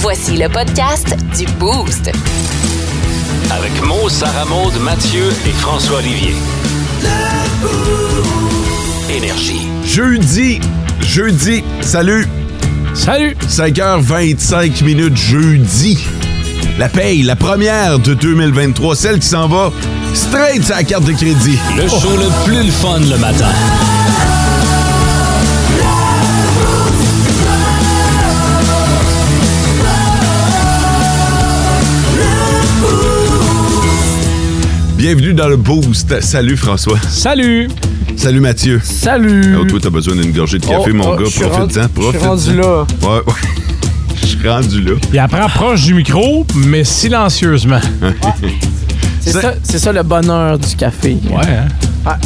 Voici le podcast du Boost. Avec Mo, Sarah Maud, Mathieu et François Olivier. Énergie. Jeudi, jeudi, salut. Salut! 5h25 minutes jeudi. La paye, la première de 2023, celle qui s'en va straight sur la carte de crédit. Le show le plus le fun le matin. Bienvenue dans le Boost. Salut François. Salut! Salut Mathieu. Salut! Oh, toi, t'as besoin d'une gorgée de café, Oh, mon oh, gars. Profite-en, Je suis profite-en. rendu là. Ouais, ouais. Je suis rendu là. Il apprend proche du micro, mais silencieusement. C'est C'est- ça, c'est ça le bonheur du café. Ouais, hein?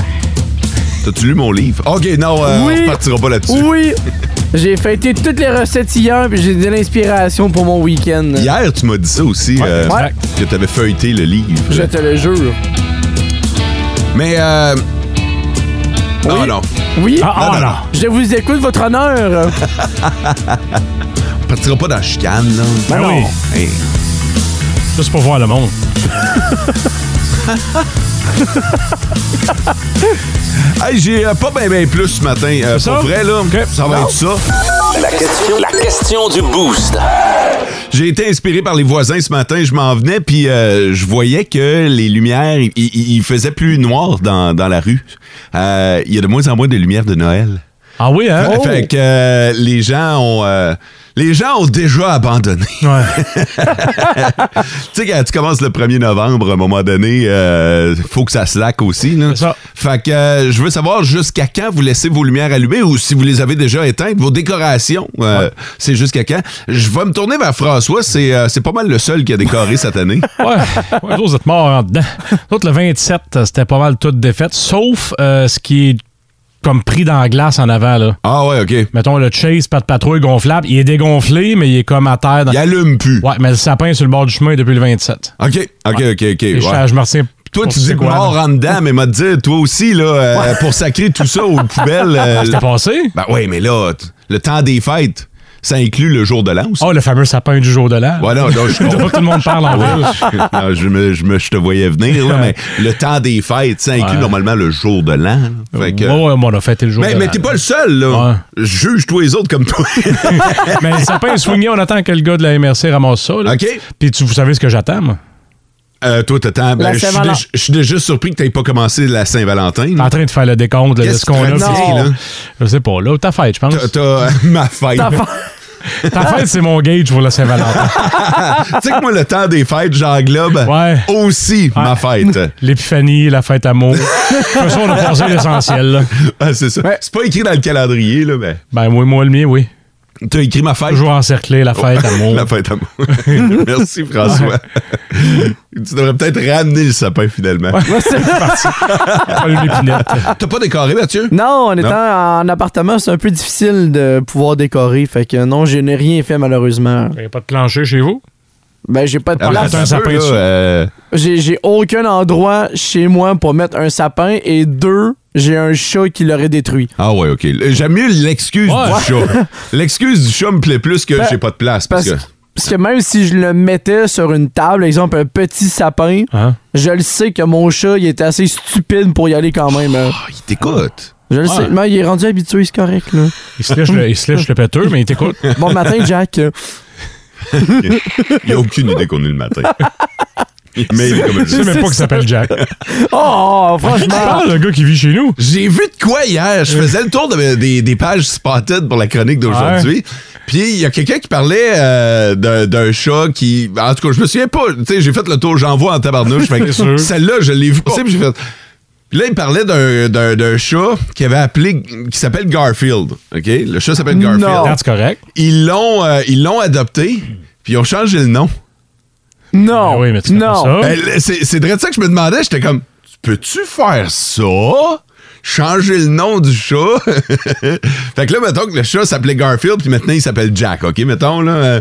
T'as-tu lu mon livre? OK, non, euh, Oui. on repartira pas là-dessus. Oui! J'ai fêté toutes les recettes hier puis j'ai de l'inspiration pour mon week-end. Hier, tu m'as dit ça aussi, euh, Ouais. que t'avais feuilleté le livre. Je te le jure. Mais, euh... Non, Oui. non. Oui? Ah, ah, non, non. non. Je vous écoute, votre honneur. On partira pas dans la chicane, là. Ben non. oui. Hey. Juste pour voir le monde. Hey, j'ai euh, pas bien ben plus ce matin. Euh, C'est ça? pour vrai, là, OK. ça va être ça. La question, la question du boost. J'ai été inspiré par les voisins ce matin. Je m'en venais, puis euh, je voyais que les lumières, il faisait plus noir dans, dans la rue. Euh, Il y a de moins en moins de lumières de Noël. Ah oui, hein? Fait- Fait que euh, les gens ont... euh, les gens ont déjà abandonné. Ouais. tu sais, quand tu commences le 1er novembre, à un moment donné, euh, faut que ça slack aussi. Là. C'est ça. Fait que euh, je veux savoir jusqu'à quand vous laissez vos lumières allumées ou si vous les avez déjà éteintes, vos décorations, euh, c'est jusqu'à quand? Je vais me tourner vers François, c'est c'est pas mal le seul qui a décoré cette année. Ouais, ouais, vous êtes morts en dedans. L'autre, le 27, euh, c'était pas mal toute défaite, sauf ce qui est comme pris dans la glace en avant, là. Ah ouais, OK. Mettons, le Chase, pas de patrouille gonflable, il est dégonflé, mais il est comme à terre. Dans... Il allume plus. Ouais, mais le sapin est sur le bord du chemin depuis le 27. OK, OK, OK, OK. Je, ouais. je me retiens. Toi, tu dis quoi, mort en dedans, mais m'a dit, toi aussi, là, euh, pour sacrer tout ça aux poubelles. euh, C'était passé? ben oui, mais là, le temps des fêtes, ça inclut le jour de l'an aussi. Oh, le fameux sapin du jour de l'an. Ouais, non, non, je Pas tout le monde parle en. Non, je, me, je, me- je te voyais venir, là, mais le temps des fêtes, ça inclut Ouais. normalement le jour de l'an. là. Fait que- Ouais, ouais, on a fêté le jour mais de mais l'an. t'es pas le seul, là. Ouais. Juge tous les autres comme toi. Mais le sapin est swingé, on attend que le gars de la MRC ramasse ça. là. OK. Puis tu, vous savez ce que j'attends, moi? Euh, toi, t'attends. Ben, je suis déjà- surpris que t'aies pas commencé la Saint-Valentin. là. En train de faire le décompte là, de Qu'est-ce ce qu'on a. là? Je sais pas, là, ta fête, je pense. T'as- T'as euh, ma fête. Ta fa- Ta fête, c'est mon gauge pour la Saint-Valentin. tu sais que moi, le temps des fêtes, j'englobe Ouais. aussi ma fête. L'épiphanie, la fête amour. De ça, on a passé l'essentiel. c'est ça. C'est pas écrit dans le calendrier, là, mais Ben, moi, moi, le mien, oui. T'as écrit ma fête? Toujours encerclé, la fête amour. La fête amour. Merci, François. tu devrais peut-être ramener le sapin, finalement. Pas une épinette. T'as pas décoré, Mathieu? Non, en étant Non. en appartement, c'est un peu difficile de pouvoir décorer. Fait que non, je n'ai rien fait malheureusement. Il n'y a pas de plancher chez vous? Ben, j'ai pas de Ah, place. Un sapin euh, J'ai j'ai aucun endroit chez moi pour mettre un sapin. Et deux, j'ai un chat qui l'aurait détruit. Ah ouais, OK. J'aime mieux l'excuse Ouais. du chat. L'excuse du chat me plaît plus que Ben, j'ai pas de place. Parce, Parce, que... parce que même si je le mettais sur une table, exemple un petit sapin, Hein? je le sais que mon chat, il était assez stupide pour y aller quand même. hein. Ah, il t'écoute. Je le Ouais. sais. Mais il est rendu habitué, c'est correct. Là. Il se lèche le, il se lèche le péteux, mais il t'écoute. Bon matin, Jack. Il a aucune idée qu'on est le matin. Mais Je sais même pas qu'il s'appelle Jack. Oh, Tu franchement. parles d'un gars qui vit chez nous. J'ai vu de quoi hier? Je faisais le tour de- des, des pages spotted pour la chronique d'aujourd'hui. Puis il y a quelqu'un qui parlait euh, d'un chat qui. En tout cas, je me souviens pas. Tu sais, j'ai fait le tour, j'en vois en tabarnouche. Celle-là, je l'ai vu passer, puis j'ai fait. Puis là, il parlait d'un- d'un d'un chat qui avait appelé. qui s'appelle Garfield. OK? Le chat s'appelle Garfield. Non. C'est correct. Ils l'ont euh, ils l'ont adopté, puis ils ont changé le nom. Non. Ben oui, mais tu non. Ben, c'est c'est de ça que je me demandais. J'étais comme, peux-tu faire ça? Changer le nom du chat? fait que là, mettons que le chat s'appelait Garfield, puis maintenant il s'appelle Jack, OK? Mettons, là. euh,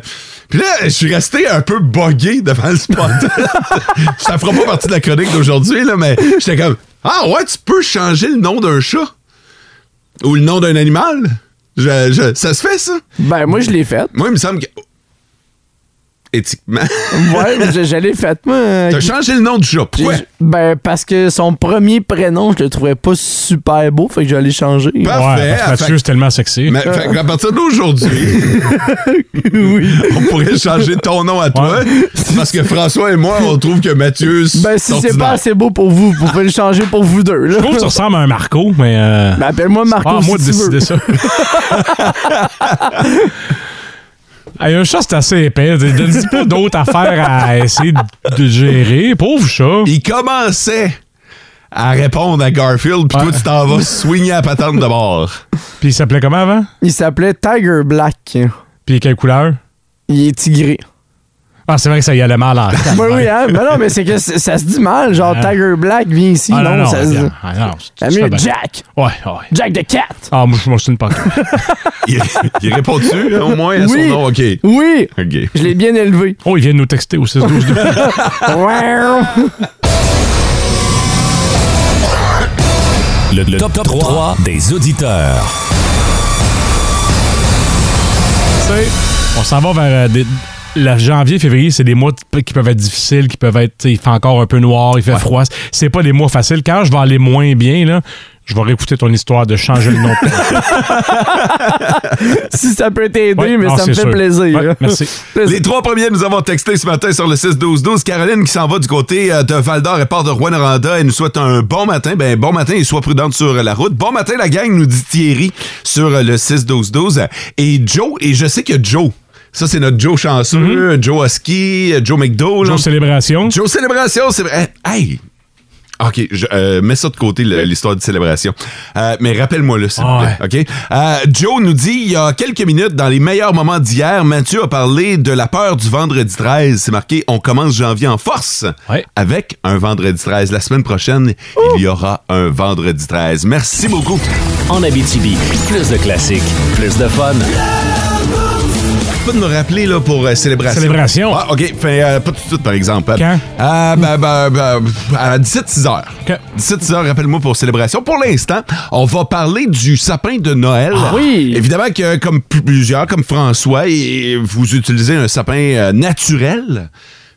Puis là, je suis resté un peu buggé devant le spot. ça fera pas partie de la chronique d'aujourd'hui, là, mais j'étais comme, ah ouais, tu peux changer le nom d'un chat? Ou le nom d'un animal? Je- je- ça se fait, ça? Ben, moi, je l'ai fait. Moi, il me semble que. Éthiquement. Ouais, mais je, je l'ai fait, moi. T'as changé le nom du chat. Pourquoi? Ben, parce que son premier prénom, je le trouvais pas super beau, fait que je l'ai changé. Parfait. Ouais, parce que Mathieu, c'est tellement sexy. Mais fait qu'à partir d'aujourd'hui, on pourrait changer ton nom à toi. Parce que François et moi, on trouve que Mathieu. Ben, si c'est pas assez beau pour vous, vous pouvez le changer pour vous deux, là. Je trouve que tu ressembles à un Marco, mais. Euh... Ben, appelle-moi Marco. Ah, moi de décider ça. Hey, un chat, c'est assez épais. Donne pas d'autres affaires à essayer de, gérer. Pauvre chat. Il commençait à répondre à Garfield, puis toi, tu t'en vas swinger à patente de bord. Puis il s'appelait comment avant? Il s'appelait Tiger Black. Puis quelle couleur? Il est tigré. Ah, c'est vrai que ça y allait mal en Ben oui, hein? Ben non, mais c'est que ça se dit mal. Genre. Tiger Black, viens ici. Ah, non, ça se dit. Ah, non, tu mieux. Jack. Ouais, ouais. Jack the Cat. Ah, moi, je suis une pantoute. Il, il répond-tu, au moins, à Oui. son nom? OK. Oui, OK. je l'ai bien élevé. Oh, il vient de nous texter au 6 12 Le, le top, 3 des auditeurs. Tu sais, on s'en va vers euh, des- la janvier, février, c'est des mois qui peuvent être difficiles, qui peuvent être, tu sais, il fait encore un peu noir, il fait froid. C'est pas des mois faciles. Quand je vais aller moins bien, là, je vais réécouter ton histoire de changer le nom. de ton- si ça peut t'aider, Ouais, mais non, ça me fait sûr. plaisir. Ouais, merci. Plaisir. Les trois premiers nous avons texté ce matin sur le 6-12-12. Caroline qui s'en va du côté euh, de Val-d'Or et part de Rouen-Noranda. Elle nous souhaite un bon matin. Ben, bon matin et sois prudente sur la route. Bon matin, la gang, nous dit Thierry sur le 6-12-12. Et Joe, et je sais que Joe, ça c'est notre Joe chanceux, Joe Husky, Joe McDo. là. Jour célébration. Joe Célébration, c'est vrai. Hey! OK, je euh, mets ça de côté, le- l'histoire de célébration. Euh, mais rappelle-moi-le, s'il vous plaît. OK? Euh, Joe nous dit, il y a quelques minutes, dans les meilleurs moments d'hier, Mathieu a parlé de la peur du vendredi 13. C'est marqué, on commence janvier en force Ouais. avec un vendredi 13. La semaine prochaine, il y aura un vendredi 13. Merci beaucoup. En Abitibi, plus de classiques, plus de fun. Tu peux me rappeler là, pour euh, célébration? Célébration. Ah, OK. Fait, euh, pas tout de suite, par exemple. Quand? Euh, ben, ben, ben, à 17-6 heures. OK. 17 heures, rappelle-moi pour célébration. Pour l'instant, on va parler du sapin de Noël. Ah oui. Évidemment que comme plusieurs, comme François, et vous utilisez un sapin naturel.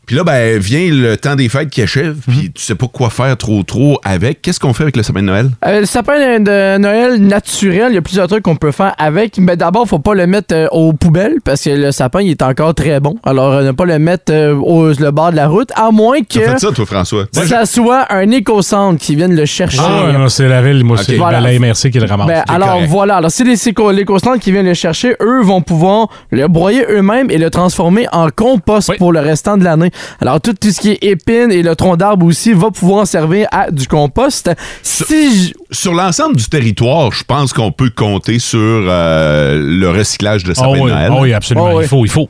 Puis là, ben, vient le temps des fêtes qui achève, Mhm. puis tu sais pas quoi faire trop trop avec. Qu'est-ce qu'on fait avec le sapin de Noël? Euh, le sapin de Noël naturel, il y a plusieurs trucs qu'on peut faire avec. Mais d'abord, faut pas le mettre euh, aux poubelles parce que le sapin, il est encore très bon. Alors, euh, ne pas le mettre euh, au le bord de la route, à moins que T'as fait ça, toi, François? ça soit un éco-centre qui vienne le chercher. Ah, non, c'est la ville, moi, c'est Voilà. balai MRC qui le ramasse. Ben, alors correct. voilà, alors si les l'éco-centre qui viennent le chercher, eux vont pouvoir le broyer eux-mêmes et le transformer en compost Oui. pour le restant de l'année. Alors tout, tout ce qui est épines et le tronc d'arbre aussi va pouvoir servir à du compost. Si j- Sur l'ensemble du territoire, je pense qu'on peut compter sur euh, le recyclage de Ah sapin oui, Noël. ah oui, absolument. Ah oui. Il faut, il faut.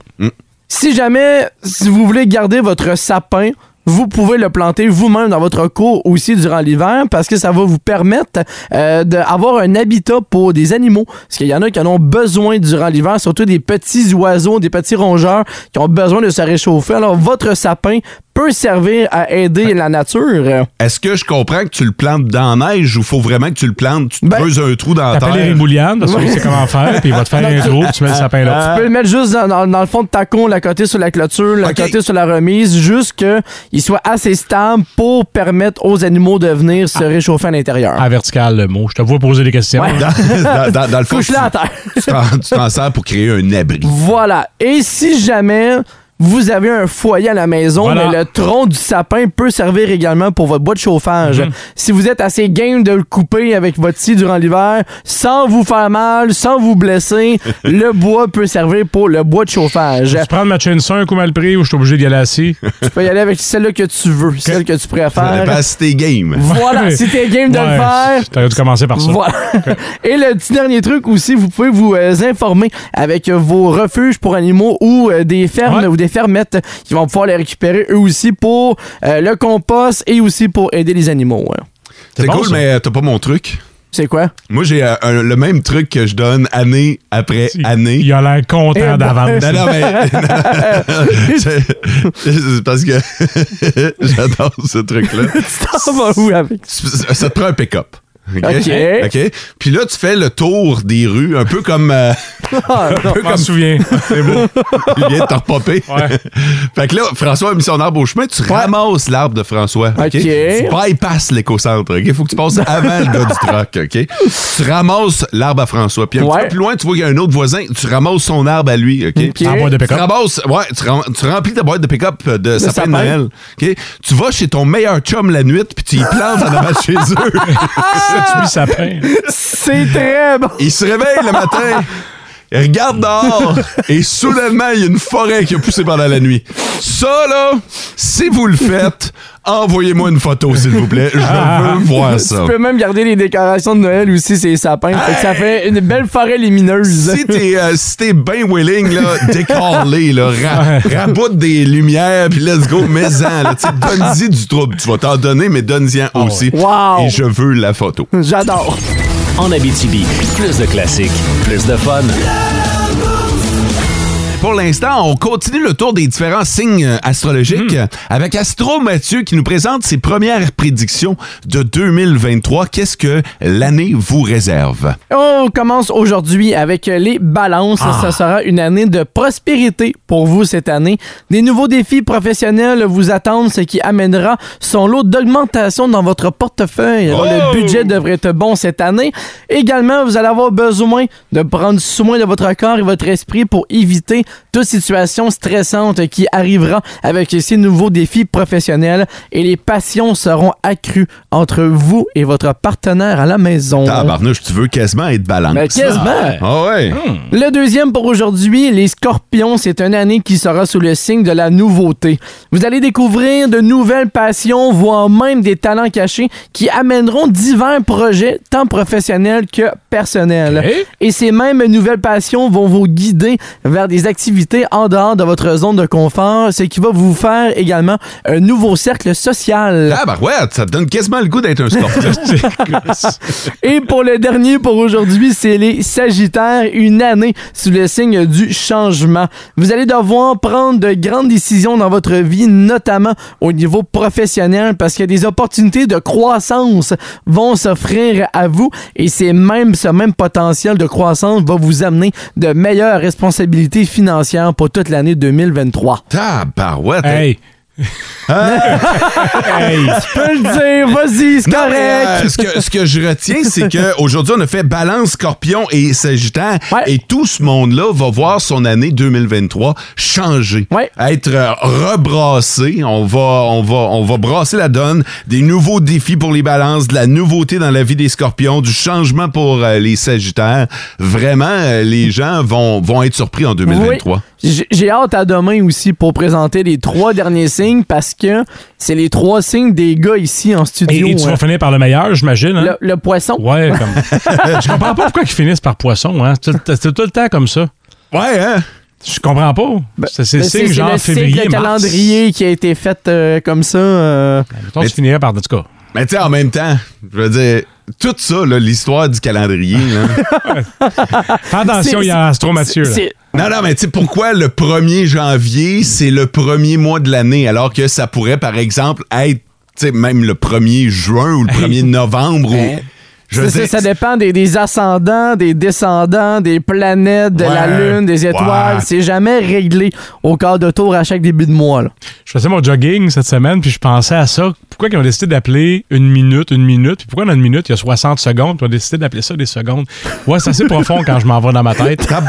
Si jamais, si vous voulez garder votre sapin, vous pouvez le planter vous-même dans votre cour aussi durant l'hiver parce que ça va vous permettre euh, d'avoir un habitat pour des animaux. Parce qu'il y en a qui en ont besoin durant l'hiver, surtout des petits oiseaux, des petits rongeurs qui ont besoin de se réchauffer. Alors, votre sapin peut servir à aider la nature. Est-ce que je comprends que tu le plantes dans la neige ou faut vraiment que tu le plantes, tu te Ben, creuses un trou dans la terre? Bouliane, parce sait comment faire, puis il va te faire un trou, puis tu mets le sapin là. Tu peux le mettre juste dans, dans- dans le fond de ta con, la côté sur la clôture, la côté sur la remise, juste qu'il soit assez stable pour permettre aux animaux de venir se réchauffer à l'intérieur. À vertical, le mot. Je te vois poser des questions. Ouais. Dans, dans- dans- dans le fond, tu Couche-la à terre. tu t'en- tu t'en sers pour créer un abri. Voilà. Et si jamais vous avez un foyer à la maison, Voilà. mais le tronc du sapin peut servir également pour votre bois de chauffage. Mhm. Si vous êtes assez game de le couper avec votre scie durant l'hiver, sans vous faire mal, sans vous blesser, le bois peut servir pour le bois de chauffage. Tu prends ma chaîne 5 ou mal pris ou je suis obligé d'y aller assis? tu peux y aller avec celle-là que tu veux, celle que tu préfères. dépend si t'es game. Voilà, si t'es game de le faire, T'aurais dû commencer par ça. Voilà. Et le petit dernier truc aussi, vous pouvez vous euh, informer avec vos refuges pour animaux ou euh, des fermes Ouais. ou des fermettes qui vont pouvoir les récupérer eux aussi pour euh, le compost et aussi pour aider les animaux. hein. C'est bon, cool, ça. mais euh, t'as pas mon truc. C'est quoi? Moi, j'ai euh, le même truc que je donne année après année. Il a l'air Eh content ben. d'avance. Non, non, mais. c'est c'est parce que j'adore ce truc-là. Tu t'en vas où avec? Ça te prend un pick-up. OK? OK. OK? Puis là, tu fais le tour des rues, un peu comme... euh, Ah, un peu Je m'en comme souviens. C'est beau. il vient de te repopper. Ouais. fait que là, François a mis son arbre au chemin, tu ramasses l'arbre de François. OK? Tu bypasses l'écocentre. OK? Faut que tu passes avant le gars du truck. OK? Tu ramasses l'arbre à François. Puis un petit peu plus loin, tu vois qu'il y a un autre voisin, tu ramasses son arbre à lui. OK? OK. En boîte de Tu ramasses, ouais, tu, remplis ta boîte de pick-up de, sapin sapin. de Noël. OK? Tu vas chez ton meilleur chum la nuit, puis tu y plantes en avant de chez eux. C'est très bon. Il se réveille le matin. Il regarde dehors et soudainement, il y a une forêt qui a poussé pendant la nuit. Ça, là, si vous le faites, envoyez-moi une photo, s'il vous plaît. Je veux voir ça. Tu peux même garder les décorations de Noël aussi, ces sapins. Fait que ça fait une belle forêt lumineuse. Si t'es euh, si t'es bien willing, là, décalé, là, ra- raboute des lumières, puis let's go, mets-en. là. Tu sais, Donne-y du trouble. Tu vas t'en donner, mais donne-y aussi. Wow. Et je veux la photo. J'adore. En Abitibi, plus de classiques, plus de fun. Pour l'instant, on continue le tour des différents signes euh, astrologiques euh, avec Astro Mathieu qui nous présente ses premières prédictions de 2023. Qu'est-ce que l'année vous réserve? On commence aujourd'hui avec les balances. Ça sera une année de prospérité pour vous cette année. Des nouveaux défis professionnels vous attendent, ce qui amènera son lot d'augmentation dans votre portefeuille. Alors, Le budget devrait être bon cette année. Également, vous allez avoir besoin de prendre soin de votre corps et votre esprit pour éviter toute situation stressante qui arrivera avec ces nouveaux défis professionnels et les passions seront accrues entre vous et votre partenaire à la maison. Tabarnouche, tu veux quasiment être balance. Ben, quasiment. Ah ouais. Le deuxième pour aujourd'hui, les scorpions, c'est une année qui sera sous le signe de la nouveauté. Vous allez découvrir de nouvelles passions, voire même des talents cachés qui amèneront divers projets, tant professionnels que personnels. Et ces mêmes nouvelles passions vont vous guider vers des activités en dehors de votre zone de confort, ce qui va vous faire également un nouveau cercle social. Ah bah ouais, ça te donne quasiment le goût d'être un scorpion. Et pour le dernier pour aujourd'hui, c'est les Sagittaires, une année sous le signe du changement. Vous allez devoir prendre de grandes décisions dans votre vie, notamment au niveau professionnel, parce que des opportunités de croissance vont s'offrir à vous et c'est même ce même potentiel de croissance va vous amener de meilleures responsabilités financières pour toute l'année 2023. Tabarouette. Hey. Hey. Tu peux le dire, vas-y, c'est correct. euh, ce, que, ce que je retiens, c'est que aujourd'hui on a fait Balance, Scorpion et Sagittaire. Ouais. Et tout ce monde-là va voir son année 2023 changer. Ouais. Être euh, rebrassé. On va, on, va, on va brasser la donne. Des nouveaux défis pour les balances, de la nouveauté dans la vie des scorpions, du changement pour euh, les Sagittaires. Vraiment, euh, les gens vont, vont être surpris en 2023. Oui. J'ai hâte à demain aussi pour présenter les trois derniers signes parce que c'est les trois signes des gars ici en Et, studio. et tu hein. vas finir par le meilleur, j'imagine. Hein? le, le poisson. Ouais, comme. je comprends pas pourquoi ils finissent par poisson, hein. C'est tout- c'est tout le temps comme ça. Ouais, hein? Je comprends pas. C'est c'est Ben, le signe c'est genre le février, le mars. calendrier qui a été fait euh, comme ça. euh, Mettons, Mais- tu finirais par, en tout cas. Mais tu sais, en même temps, je veux dire, tout ça, l'histoire du calendrier, là. Fais attention, C'est- il y a Astro Mathieu. Non, non, mais tu sais, pourquoi le 1er janvier, c'est le premier mois de l'année, alors que ça pourrait, par exemple, être, tu sais, même le 1er juin ou le 1er novembre ou... Je ça dépend des, des ascendants, des descendants, des planètes, de la. Lune, des étoiles. Ouais. C'est jamais réglé au quart de tour à chaque début de mois. là. Je faisais mon jogging cette semaine, puis je pensais à ça. Pourquoi ils ont décidé d'appeler une minute, une minute? Puis pourquoi dans une minute, il y a 60 secondes, puis ils ont décidé d'appeler ça des secondes? Ouais, c'est assez profond quand je m'en vais dans ma tête. Hein?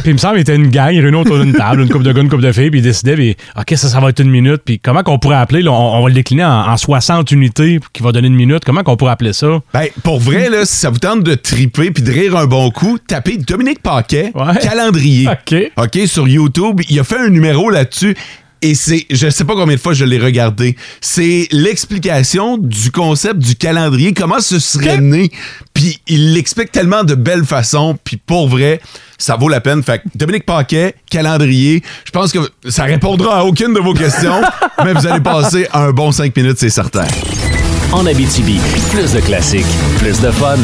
Puis il me semble qu'il était une gang, il y avait une autour d'une table, une couple de gars, une couple de filles, puis ils décidaient, puis OK, ça, ça va être une minute. Puis comment qu'on pourrait appeler, là, on, on va le décliner en, en 60 unités qui va donner une minute. Comment qu'on pourrait appeler ça? Ben, pour vrai, là, si ça vous tente de triper puis de rire un bon coup, tapez Dominique Paquet, Ouais. calendrier. OK. OK, sur YouTube. Il a fait un numéro là-dessus. Et c'est, je sais pas combien de fois je l'ai regardé. C'est l'explication du concept du calendrier, comment ce serait né. Puis il l'explique tellement de belle façon. Puis pour vrai, ça vaut la peine. Fait que Dominique Paquet, calendrier. Je pense que ça répondra à aucune de vos questions, mais vous allez passer un bon 5 minutes, c'est certain. En Abitibi, plus de classiques, plus de fun.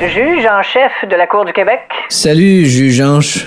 Juge en chef de la Cour du Québec. Salut, juge Anche.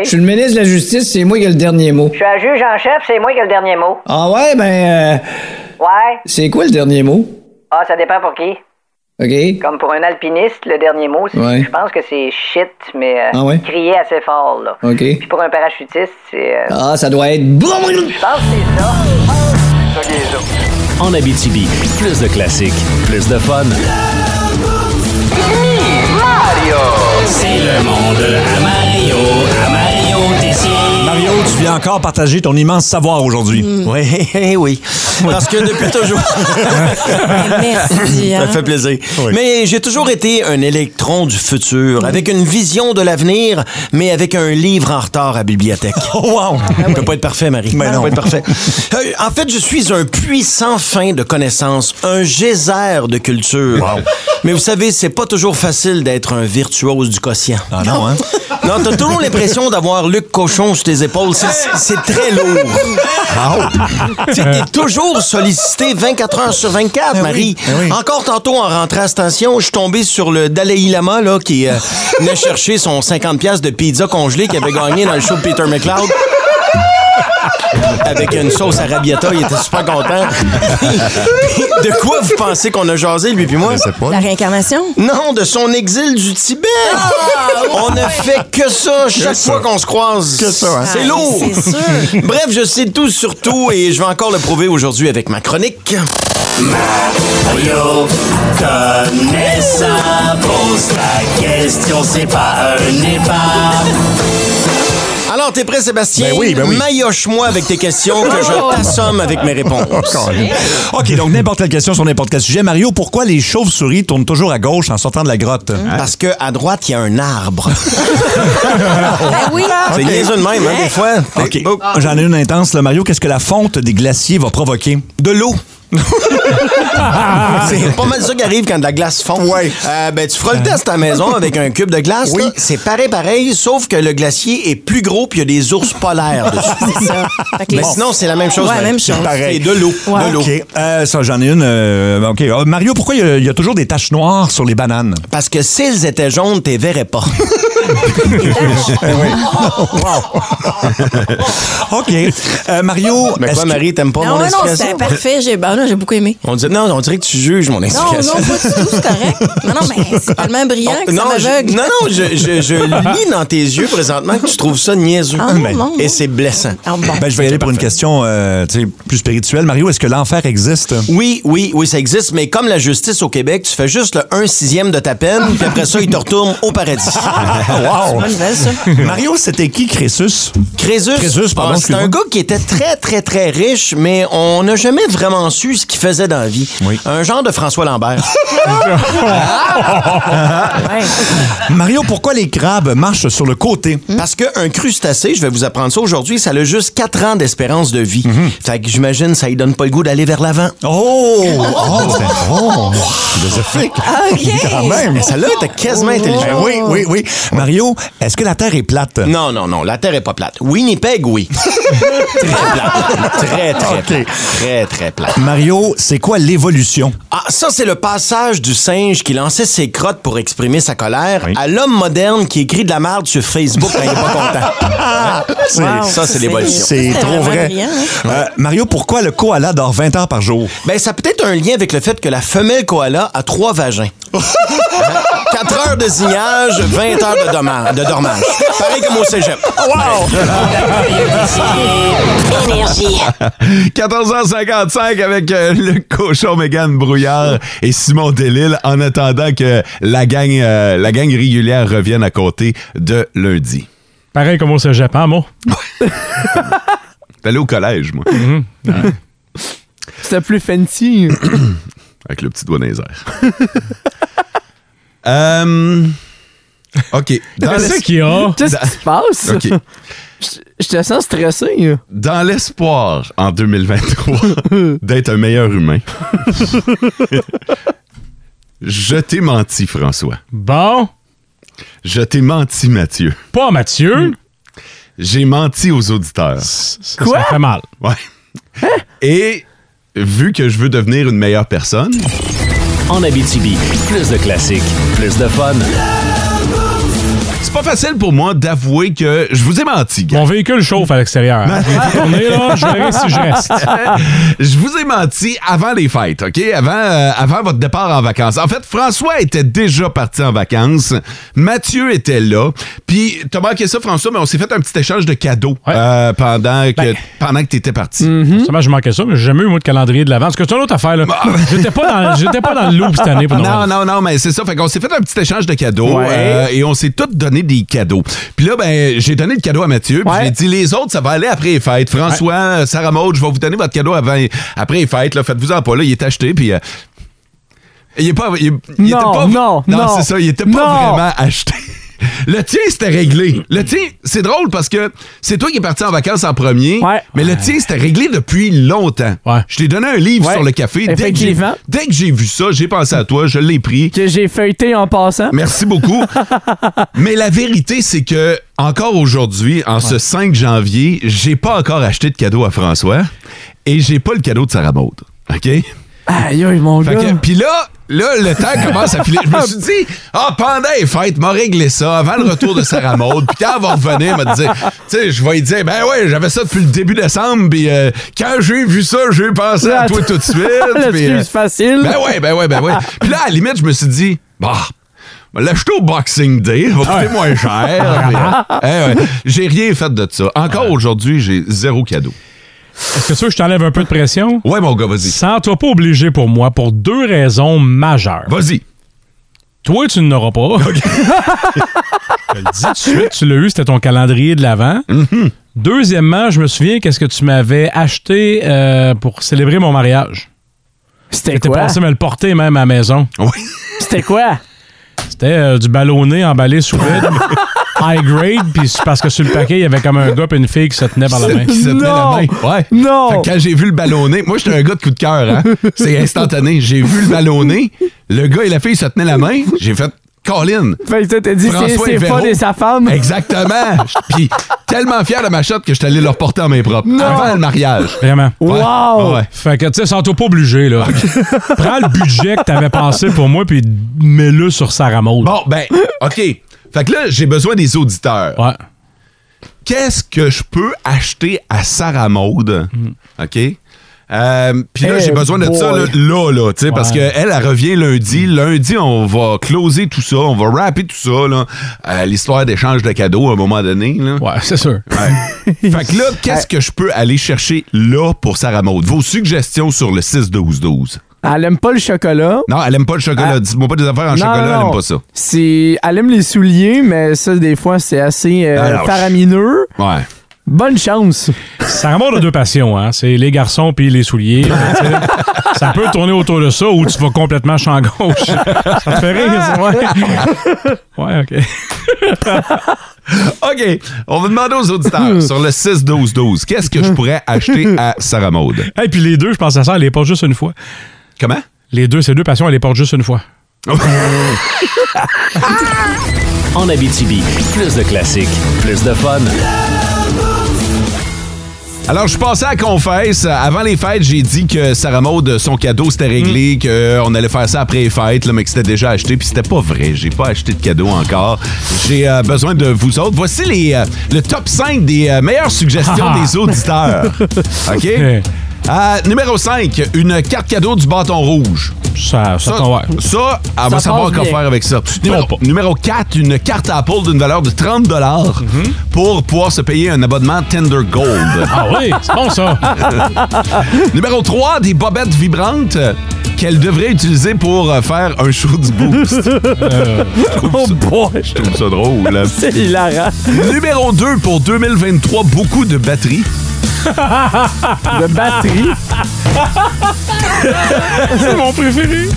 Je suis le ministre de la Justice, c'est moi qui ai le dernier mot. Je suis un juge en chef, c'est moi qui ai le dernier mot. Ah ouais, ben... euh, Ouais? c'est quoi le dernier mot? Ah, ça dépend pour qui. OK? Comme pour un alpiniste, le dernier mot, c'est- Ouais. je pense que c'est shit, mais euh, Ah ouais? crier assez fort, là. OK. Puis pour un parachutiste, c'est... euh, Ah, ça doit être... Je pense que c'est ça. En Abitibi, plus de classiques, plus de fun. C'est le monde à Mario, à Mario Melody. Mario, tu viens encore partager ton immense savoir aujourd'hui. Oui, oui. Parce que depuis toujours. Merci. Ça hein. fait plaisir. Mais j'ai toujours été un électron du futur, avec une vision de l'avenir, mais avec un livre en retard à bibliothèque. Oh, wow! Ça peut pas être parfait, Marie. Mais Ça non. peut être parfait. Euh, en fait, je suis un puits sans fin de connaissances, un geyser de culture. Mais vous savez, c'est pas toujours facile d'être un virtuose du quotient. Ah non, hein? Non, t'as toujours l'impression d'avoir Luc Cochon sur tes épaules. C'est- C'est très lourd. Tu sais, T'es toujours sollicité 24 heures sur 24, Marie. eh oui. Encore tantôt, en rentrant à la station, je suis tombé sur le Dalai Lama là, qui euh, venait chercher son 50$ piastres de pizza congelée qu'il avait gagné dans le show de Peter McLeod. Avec une sauce arabiata, il était super content. de quoi vous pensez qu'on a jasé, lui puis moi? La réincarnation? Non, de son exil du Tibet. On ne fait que ça chaque fois qu'on se croise. Que ça, C'est Ah, lourd. c'est sûr. Bref, je sais tout sur tout et je vais encore le prouver aujourd'hui avec ma chronique. Mario connaît ça, pose ta question, c'est pas un débat. Alors, t'es prêt, Sébastien? Ben oui, ben oui. Maillotche-moi avec tes questions que je t'assomme avec mes réponses. OK, donc n'importe quelle question sur n'importe quel sujet. Mario, pourquoi les chauves-souris tournent toujours à gauche en sortant de la grotte? Parce que à droite, il y a un arbre. Ben oui. C'est niaiseux de même, hein, des fois. OK, Oh. j'en ai une intense, là. Mario. Qu'est-ce que la fonte des glaciers va provoquer? De l'eau. C'est pas mal ça qui arrive quand de la glace fond. Ouais. Euh, ben, tu feras le test à la maison avec un cube de glace. Oui. C'est pareil, pareil, sauf que le glacier est plus gros puis il y a des ours polaires dessus. C'est ça. Mais sinon, c'est la même chose. Ouais, Marie. même chose. C'est de l'eau. Ouais. De l'eau. OK, euh, ça, j'en ai une. euh, OK. Mario, pourquoi il y a- il y, a toujours des taches noires sur les bananes? Parce que s'ils étaient jaunes, t'es verrais pas. OK. Euh, Mario, Mais quoi, Marie, t'aimes pas Non, mon non, explication? c'était parfait. J'ai ben, non, j'ai beaucoup aimé. On dit, non, on dirait que tu juges mon Non, explication. non, pas du tout, c'est correct. Non, non, mais c'est tellement brillant que non, ça m'aveugle. non, non, je, je, je lis dans tes yeux présentement que tu trouves ça niaiseux. Ah, non, non, Et non. c'est blessant. Ah, bon. Ben, je vais y aller pour une question euh, plus spirituelle. Mario, est-ce que l'enfer existe? Oui, oui, oui, ça existe, mais comme la justice au Québec, tu fais juste le 1 sixième de ta peine, puis après ça, il te retourne au paradis. wow! Bonne nouvelle, ça. Mario, c'était qui Crésus? Crésus, Crésus, pardon, ah, c'est un gars qui était très, très, très riche, mais on n'a jamais vraiment su ce qu'il faisait dans la vie. Oui. Un genre de François Lambert. Ouais. Mario, pourquoi les crabes marchent sur le côté? Parce qu'un crustacé, je vais vous apprendre ça aujourd'hui, ça a juste 4 ans d'espérance de vie. Fait que j'imagine ça lui donne pas le goût d'aller vers l'avant. Oh! Oh! c'est- oh, philosophique. OK. Quand même. Mais celle-là était quasiment Ben intelligente. oui, oui, oui. Mario, est-ce que la Terre est plate? Non, non, non, la Terre est pas plate. Winnipeg, oui. très plate. Très, très Ok. plate. Très, très plate. Mario, c'est quoi l'évolution? Ah, ça, c'est le passage du singe qui lançait ses crottes pour exprimer sa colère Oui. à l'homme moderne qui écrit de la merde sur Facebook quand il est pas content. C'est- Wow, ça, c'est l'évolution. C'est trop vrai. brillant, hein? Euh, Mario, pourquoi le koala dort 20 heures par jour? Ben, ça a peut-être un lien avec le fait que la femelle koala a trois vagins. 4 heures de zignage, 20 heures de, dommage, de dormage. Pareil comme au cégep. Énergie. 14h55 avec euh, le cochon Mégane Brouillard et Simon Delille en attendant que la gang, euh, la gang régulière revienne à côté de lundi. Pareil comme au cégep, hein, moi? T'es allé au collège, moi, C'était plus fancy. avec le petit doigt dans les airs. Euh, OK. Dans Qu'est-ce l'es- qu'il y a? Qu'est-ce qui se passe? OK. Je te sens stressé. Dans l'espoir, en 2023, d'être un meilleur humain, je t'ai menti, François. Bon. Je t'ai menti, Mathieu. Pas Mathieu. J'ai menti aux auditeurs. Quoi? Ça fait mal. Ouais. Et vu que je veux devenir une meilleure personne, En Abitibi, plus de classiques, plus de fun. C'est pas facile pour moi d'avouer que je vous ai menti. gars. Mon véhicule chauffe à l'extérieur. Là, je verrai si je reste. je vous ai menti avant les fêtes, OK? Avant, euh, avant votre départ en vacances. En fait, François était déjà parti en vacances. Mathieu était là. Puis, t'as manqué ça, François, mais on s'est fait un petit échange de cadeaux euh, pendant que, Ben. pendant que t'étais parti. Ça, je manquais ça, mais j'ai jamais eu moi de calendrier de l'avant. Parce que c'est une autre affaire. là. J'étais pas, dans- j'étais pas dans le loop cette année. Pour Non, non, non, mais c'est ça. Fait qu'on s'est fait un petit échange de cadeaux Ouais. euh, et on s'est tous donné des cadeaux. Puis là, ben, j'ai donné le cadeau à Mathieu. Puis j'ai dit, les autres, ça va aller après les fêtes. François, Sarah Maud, je vais vous donner votre cadeau avant, après les fêtes. Là. Faites-vous-en pas. Là, il est acheté. Puis. euh, il est pas. Il, il était Non, pas, non, non. c'est ça. Il était pas Non. vraiment acheté. Le tien, c'était réglé. Le tien, c'est drôle parce que c'est toi qui es parti en vacances en premier, mais le tien, c'était réglé depuis longtemps. Je t'ai donné un livre Ouais. sur le café. Dès que j'ai- Effectivement. Dès que j'ai vu ça, j'ai pensé à toi, je l'ai pris. Que j'ai feuilleté en passant. Merci beaucoup. Mais la vérité, c'est que encore aujourd'hui, en ce 5 janvier, j'ai pas encore acheté de cadeau à François et j'ai pas le cadeau de Sarah Maud. OK? Aïe, mon Fait gars. Puis là, là, le temps commence à filer. Je me suis dit, ah, pendant les fêtes, m'a réglé ça avant le retour de Sarah Maud. Puis quand elle va revenir, elle m'a dit, tu sais, je vais lui dire, ben ouais, j'avais ça depuis le début décembre. Puis euh, quand j'ai vu ça, j'ai pensé à toi tout de suite. puis, euh, facile. ben ouais, ben ouais, ben ouais. Puis là, à la limite, je me suis dit, bah, l'acheter au Boxing Day, ça va coûter moins cher. Ouais, J'ai rien fait de ça. Encore aujourd'hui, j'ai zéro cadeau. Est-ce que tu veux que je t'enlève un peu de pression? Ouais, mon gars, vas-y. Sens-toi pas obligé pour moi pour deux raisons majeures. Vas-y. Toi, tu n'auras pas. je le dis tout de suite, tu l'as eu, c'était ton calendrier de l'Avent. Mm-hmm. Deuxièmement, je me souviens qu'est-ce que tu m'avais acheté euh, pour célébrer mon mariage? C'était T'étais quoi? passé me le porter même à la maison. Oui. C'était quoi? C'était euh, du ballonné emballé sous vide. High grade, puis c'est parce que sur le paquet, il y avait comme un gars et une fille qui se tenaient par la main. Qui se tenait la main. Ouais. Non! Fait que quand j'ai vu le ballonné, moi j'étais un gars de coup de cœur, hein. C'est instantané. J'ai vu le ballonné, le gars et la fille se tenaient la main, j'ai fait Colin. Fait que t'as dit, c'est François et sa femme. Exactement. Puis tellement fier de ma shot que je suis allé leur porter en main propre Non. avant le mariage. Vraiment. Ouais. Wow! Ouais. Fait que, tu sais, sans toi pas obligé, là. Prends le budget que t'avais pensé pour moi, puis mets-le sur Sarah Maud. Bon, ben, OK. Fait que là, j'ai besoin des auditeurs. Ouais. Qu'est-ce que je peux acheter à Sarah Maud? OK? Euh, Puis là, j'ai besoin de ça là, là, là, tu sais, parce qu'elle, elle revient lundi. Lundi, on va closer tout ça, on va rapper tout ça, là. Euh, L'histoire d'échange de cadeaux à un moment donné, là. Ouais, c'est sûr. Ouais. fait que là, qu'est-ce que je peux aller chercher là pour Sarah Maud? Vos suggestions sur le 6-12-12. Elle aime pas le chocolat. Non, elle aime pas le chocolat. Ah. Dites-moi pas des affaires en Non, chocolat, non, elle aime pas ça. C'est, elle aime les souliers, mais ça, des fois, c'est assez euh, Alors, faramineux. Ouais. Bonne chance. Sarah Maud a deux passions, hein. C'est les garçons puis les souliers. Ça peut tourner autour de ça ou tu vas complètement champ gauche. Ça te fait rire, ça? Ouais. Ouais, OK. OK. On va demander aux auditeurs sur le 6-12-12, qu'est-ce que je pourrais acheter à Sarah Maud? Et puis les deux, je pense à ça, elle les porte juste une fois. Comment? Les deux, ces deux passions, elle les porte juste une fois. En Abitibi, plus de classiques, plus de fun. Alors, je passais à confesse. Avant les fêtes, j'ai dit que Sarah Maud, son cadeau, c'était réglé, qu'on allait faire ça après les fêtes, là, mais que c'était déjà acheté. Puis c'était pas vrai. J'ai pas acheté de cadeau encore. J'ai euh, besoin de vous autres. Voici les, euh, le top 5 des euh, meilleures suggestions Ah. des auditeurs. OK? Euh, numéro 5, une carte cadeau du bâton rouge. Ça, ça, Ça, ouais. ça, elle Ça va savoir quoi bien. faire avec ça. Numéro, pas. numéro 4, une carte Apple d'une valeur de 30 pour pouvoir se payer un abonnement Tender Gold. Ah oui, c'est bon ça. numéro 3, des bobettes vibrantes qu'elle devrait utiliser pour euh, faire un show du boost. Oh boy! Je trouve ça drôle. C'est hilarant. numéro 2, pour 2023, beaucoup de batteries. De batterie. c'est mon préféré.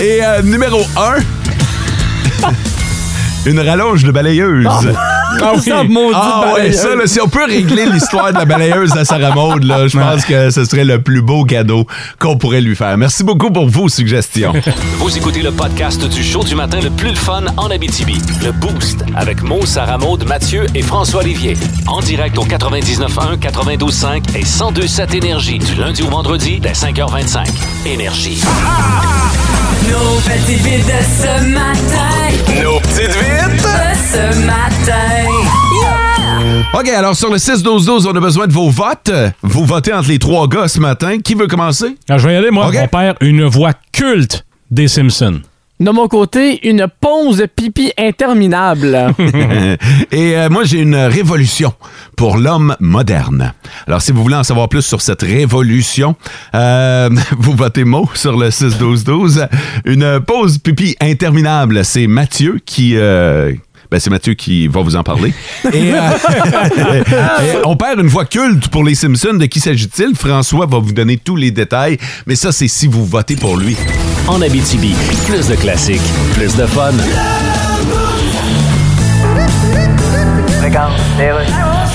Et euh, numéro 1, une rallonge de balayeuse. Ah oui. Ça, maudite Ah ouais, ça, là, si on peut régler l'histoire de la balayeuse à Sarah Maud, là, je pense que ce serait le plus beau cadeau qu'on pourrait lui faire. Merci beaucoup pour vos suggestions. Vous écoutez le podcast du show du matin le plus le fun en Abitibi. Le Boost avec Mo, Sarah Maud, Mathieu et François Olivier. En direct au 99.1, 92.5 et 102.7 Énergie du lundi au vendredi dès 5h25. Énergie. Nos petites vites de ce matin. Nos petites vites? De ce matin. Yeah! OK, alors sur le 6-12-12, on a besoin de vos votes. Vous votez entre les trois gars ce matin. Qui veut commencer? Alors, je vais y aller, moi. OK. Mon père, une voix culte des Simpsons. De mon côté, une pause pipi interminable. Et euh, moi, j'ai une révolution pour l'homme moderne. Alors, si vous voulez en savoir plus sur cette révolution, euh, vous votez mot sur le 6-12-12. Une pause pipi interminable, c'est Mathieu qui... euh, ben, c'est Mathieu qui va vous en parler. Et, euh, et on perd une voix culte pour les Simpsons. De qui s'agit-il? François va vous donner tous les détails, mais ça, c'est si vous votez pour lui. En Abitibi, plus de classiques, plus de fun. Regarde.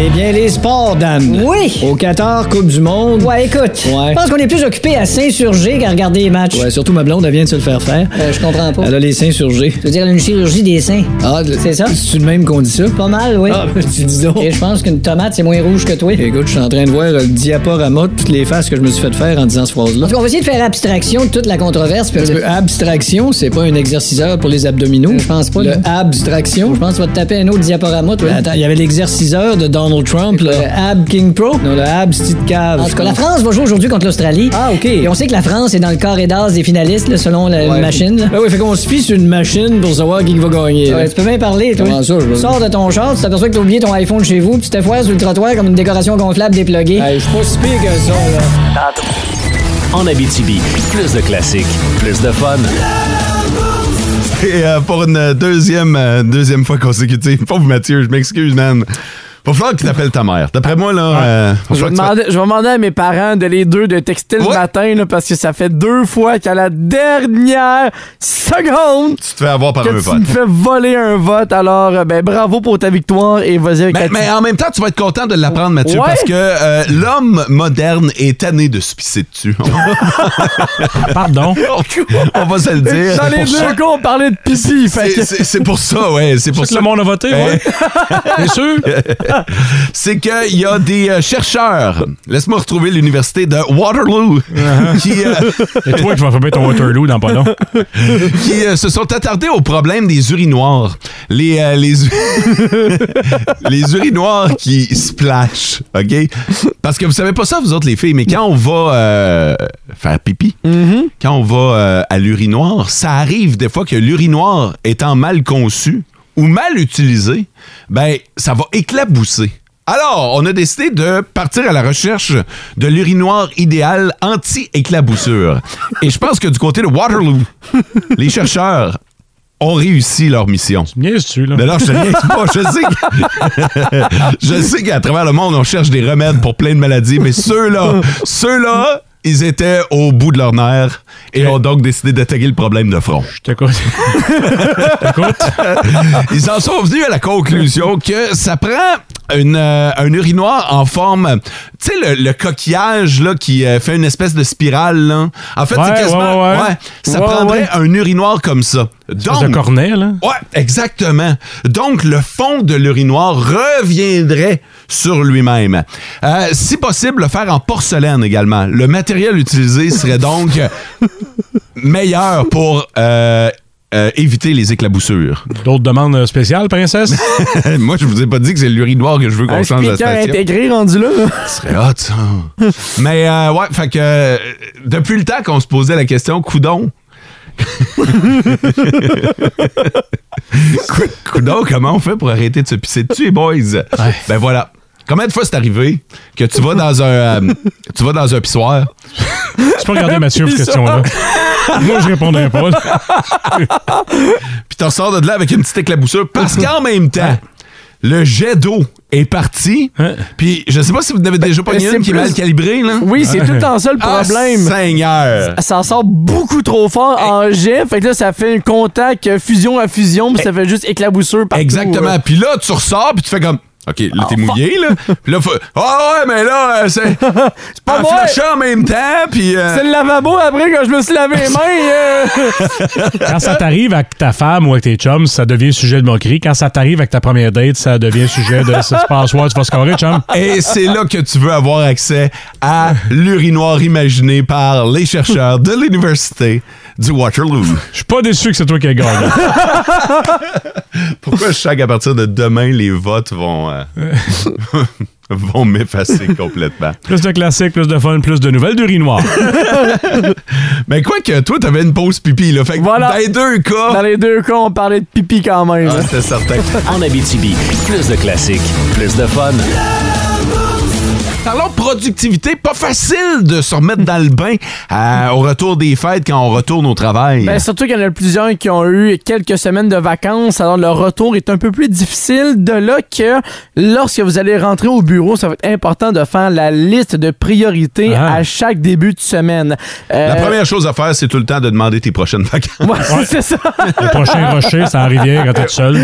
Eh bien, les sports, Dan. Oui. Au Qatar, Coupe du Monde. Ouais, écoute. Ouais. Je pense qu'on est plus occupé à s'insurger qu'à regarder les matchs. Ouais, surtout ma blonde, elle vient de se le faire faire. Euh, je comprends pas. Elle a les seins surgés. Tu veux dire une chirurgie des seins? Ah, C'est ça? C'est de même qu'on dit ça? Pas mal, oui. Ah, tu dis donc. Et je pense qu'une tomate, c'est moins rouge que toi. Écoute, je suis en train de voir le diaporama de toutes les faces que je me suis fait faire en disant cette phrase-là. En tout cas, on va essayer de faire abstraction de toute la controverse. Parce que abstraction, c'est pas un exerciceur pour les abdominaux. Euh, je pense pas, Le non. abstraction? Je pense que tu vas te taper un autre diaporama, toi. Attends, il y avait de Donald Trump, le Ab King Pro. Non, le Ab Steve Cave. En tout cas, la France va jouer aujourd'hui contre l'Australie. Ah, OK. Et on sait que la France est dans le carré d'as des finalistes, là, selon la Ouais. machine. là. Ben oui, fait qu'on se fie sur une machine pour savoir qui va gagner. Ouais, tu peux bien parler, toi. Comment ça, je veux- sors de ton char, tu t'aperçois que t'as oublié ton iPhone chez vous, puis tu te foires sur le trottoir comme une décoration gonflable dépluguée. Hey, je suis pas si pire que ça, là. En Abitibi, plus de classiques, plus de fun. Et euh, pour une deuxième, euh, deuxième fois consécutive, pauvre Mathieu, je m'excuse, man. Va falloir qu'il t'appelle ta mère. D'après moi, là, euh, Je vais, que tu demander, je vais demander à mes parents de les deux de texter le matin là, parce que ça fait deux fois qu'à la dernière seconde tu te fais avoir par que un tu vote. me fais voler un vote. Alors, euh, ben, bravo pour ta victoire et vas-y avec Mais, ta mais en même temps, tu vas être content de l'apprendre, Mathieu, Ouais. parce que euh, l'homme moderne est tanné de se pisser dessus. Pardon? on va se le dire. Dans les Pour ça- deux cas, on parlait de fait C'est- que- C'est c'est pour ça, ouais. C'est pour C'est que ça. le monde a voté, ouais. T'es sûr? c'est qu'il y a des euh, chercheurs. Laisse-moi retrouver l'université de Waterloo qui, euh, C'est toi qui vas ton Waterloo dans pas long. qui euh, se sont attardés au problème des urinoirs. Les, euh, les, u- les urinoirs qui splash, OK? Parce que vous savez pas ça, vous autres, les filles, mais quand on va euh, faire pipi, quand on va euh, à l'urinoir, ça arrive des fois que l'urinoir étant mal conçu ou mal utilisé, ben, ça va éclabousser. Alors, on a décidé de partir à la recherche de l'urinoir idéal anti-éclaboussure. Et je pense que du côté de Waterloo, les chercheurs ont réussi leur mission. Niaise-tu, là? Mais non, je te niaise pas. Je sais, que- je sais qu'à travers le monde, on cherche des remèdes pour plein de maladies, mais ceux-là, ceux-là, ils étaient au bout de leur nerf et ont donc décidé d'attaquer le problème de front. Je t'écoute. Ils en sont venus à la conclusion que ça prend une, euh, un urinoir en forme, tu sais, le, le coquillage là, qui euh, fait une espèce de spirale. Là. En fait, Ouais, c'est quasiment. ouais, ça prendrait un urinoir comme ça. Espèce de cornet, là? Ouais, exactement. Donc, le fond de l'urinoir reviendrait sur lui-même. Euh, si possible, le faire en porcelaine également. Le matériel utilisé serait donc meilleur pour euh, euh, éviter les éclaboussures. D'autres demandes spéciales, princesse? Moi, je vous ai pas dit que c'est l'urinoir que je veux qu'on un change la speaker station. intégré rendu là. Ce serait hot, ça. Mais, euh, ouais, fait que euh, depuis le temps qu'on se posait la question, coudon. Cou- coudon, comment on fait pour arrêter de se pisser dessus, les boys? Ben voilà. Combien de fois c'est arrivé que tu vas dans un, euh, tu vas dans un pissoir? Tu peux regarder Mathieu pour cette question-là. Moi, je répondrai pas. Puis t'en sors de là avec une petite éclaboussure parce qu'en même temps, le jet d'eau est parti. Hein? Puis je sais pas si vous n'avez déjà pas c'est une qui est mal calibrée, là. Oui, c'est tout le temps ça le Ah, problème. Seigneur! ça sort beaucoup trop fort en jet. Fait que là, ça fait un contact euh, fusion à fusion, puis ça fait juste éclaboussure partout. Exactement. euh. Puis là, tu ressors, puis tu fais comme. OK, là, t'es mouillé, là. Puis là, faut. Ah ouais, mais là, euh, c'est. C'est pas en moi. en même temps, puis. euh, C'est le lavabo après quand je me suis lavé les mains. euh. Quand ça t'arrive avec ta femme ou avec tes chums, ça devient sujet de moquerie. Quand ça t'arrive avec ta première date, ça devient sujet de ça se passe soir, tu vas scorer, chum. Et c'est là que tu veux avoir accès à l'urinoir imaginé par les chercheurs de l'Université du Waterloo. Je suis pas déçu que c'est toi qui as gagné. Pourquoi je sens qu'à partir de demain, les votes vont, euh, vont m'effacer complètement? Plus de classiques, plus de fun, plus de nouvelles d'urinoir. Mais quoi que toi, t'avais une pause pipi, là. Fait que Voilà. dans les deux cas. Dans les deux cas, on parlait de pipi quand même. Ah, c'était certain. En Abitibi, plus de classiques, plus de fun. Parlons productivité, pas facile de se remettre dans le bain euh, au retour des fêtes quand on retourne au travail. Ben, surtout qu'il y en a plusieurs qui ont eu quelques semaines de vacances, alors le retour est un peu plus difficile. De là que lorsque vous allez rentrer au bureau, ça va être important de faire la liste de priorités Ah. à chaque début de semaine. Euh, La première chose à faire, c'est tout le temps de demander tes prochaines vacances. ouais, c'est ça. Le prochain rocher, c'est en rivière quand t'es seul.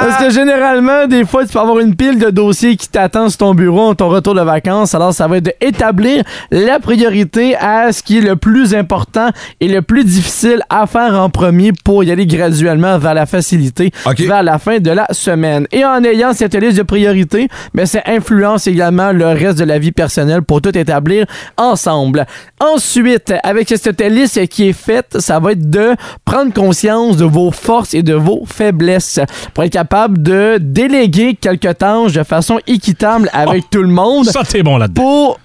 Parce que généralement, des fois, tu peux avoir une pile de dossiers qui t'attendent sur ton bureau en ton retour de vacances. Alors, ça va être d'établir la priorité à ce qui est le plus important et le plus difficile à faire en premier pour y aller graduellement vers la facilité vers la fin de la semaine. Et en ayant cette liste de priorités, ben, ça influence également le reste de la vie personnelle pour tout établir ensemble. Ensuite, avec cette liste qui est faite, ça va être de prendre conscience de vos forces et de vos faiblesses pour être capable de déléguer quelques tâches de façon équitable avec tout le monde Ça, t'es bon là-dedans. pour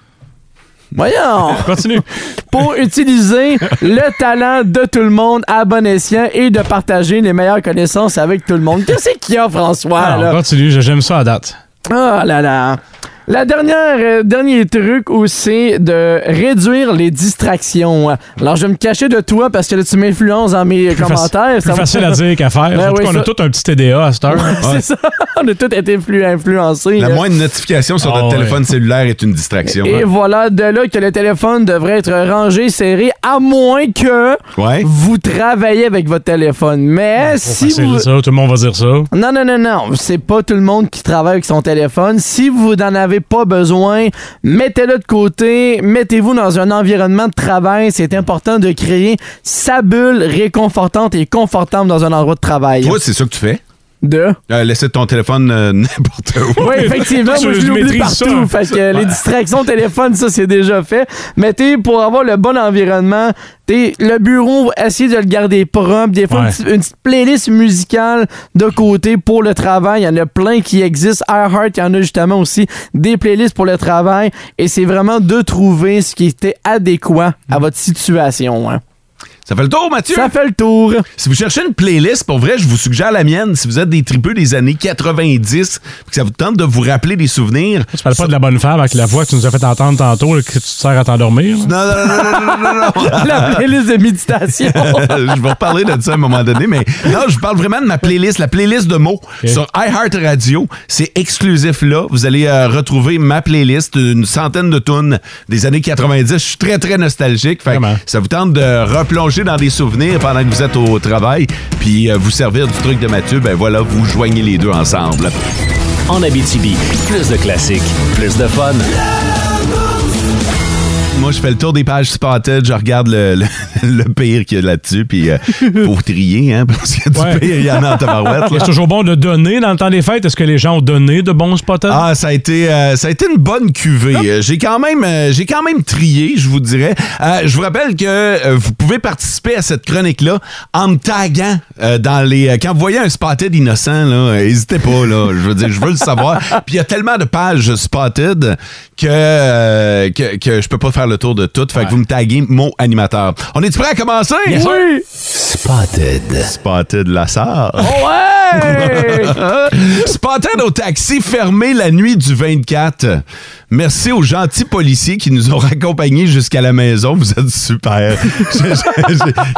Voyons! Continue. Pour utiliser le talent de tout le monde à bon escient et de partager les meilleures connaissances avec tout le monde. Qu'est-ce qu'il y a, François? Alors, là? continue, j'aime ça à date. Oh là là. La dernière, euh, dernier truc aussi, de réduire les distractions. Alors, je vais me cacher de toi parce que là, tu m'influences dans mes Plus, commentaires. va- facile à dire qu'à faire. Ben oui, qu'on ça- a tout un petit TDA à cette heure. C'est ça. On a tous été influ- influencés. La là. moindre notification sur Ah notre ouais. téléphone cellulaire est une distraction. Et hein. voilà, de là que le téléphone devrait être rangé, serré, à moins que Ouais. vous travaillez avec votre téléphone. Mais si Facile, vous... ça, tout le monde va dire ça. Non, non, non, non. C'est pas tout le monde qui travaille avec son téléphone. Si vous n'en avez pas besoin, mettez-le de côté. Mettez-vous dans un environnement de travail. C'est important de créer sa bulle réconfortante et confortable dans un endroit de travail. Toi, c'est ça que tu fais? De? Euh, laisser ton téléphone euh, n'importe où. Oui, effectivement, moi je l'oublie partout. Fait que les distractions au téléphone, ça c'est déjà fait. Mais t'es pour avoir le bon environnement, t'es le bureau, essayer de le garder propre. Des fois, Ouais. une, petite, une petite playlist musicale de côté pour le travail. Il y en a plein qui existent. iHeart, il y en a justement aussi des playlists pour le travail. Et c'est vraiment de trouver ce qui était adéquat à votre situation. hein. Ça fait le tour, Mathieu? Ça fait le tour. Si vous cherchez une playlist, pour vrai, je vous suggère la mienne. Si vous êtes des tripeux des années 90, puis que ça vous tente de vous rappeler des souvenirs. Tu parles pas de la bonne femme avec la voix que tu nous as fait entendre tantôt, que tu te sers à t'endormir. Non, non, non, non, non, non, non, non. La playlist de méditation. je vais reparler de ça à un moment donné, mais non, je parle vraiment de ma playlist, la playlist de mots sur iHeartRadio. C'est exclusif là. Vous allez euh, retrouver ma playlist, une centaine de tunes des années 90. Je suis très, très nostalgique. Ça vous tente de replonger dans des souvenirs pendant que vous êtes au travail, puis euh, vous servir du truc de Mathieu. Ben voilà, vous joignez les deux ensemble. En Abitibi, plus de classiques, plus de fun. Moi, je fais le tour des pages Spotted, je regarde le, le, le pire qu'il y a là-dessus, puis euh, faut trier, hein, parce qu'il y a du Ouais. pire, il y en a en tabarouette. C'est toujours bon de donner dans le temps des fêtes. Est-ce que les gens ont donné de bons spotters? Ah, ça a été, euh, ça a été une bonne cuvée. Euh, J'ai quand même, euh, j'ai quand même trié, je vous dirais. Euh, je vous rappelle que euh, vous pouvez participer à cette chronique-là en me taguant euh, dans les. euh, quand vous voyez un spotted innocent, là, euh, n'hésitez pas. Là, je veux dire, je veux le savoir. Puis il y a tellement de pages spotted que, euh, que que je peux pas faire le tour de toutes. Fait que vous me taguez mon animateur. On est prêt à commencer? Oui! Spotted. Spotted la sœur. Ouais! Ouais! Spotted au taxi fermé la nuit du 24. Merci aux gentils policiers qui nous ont raccompagnés jusqu'à la maison. Vous êtes super.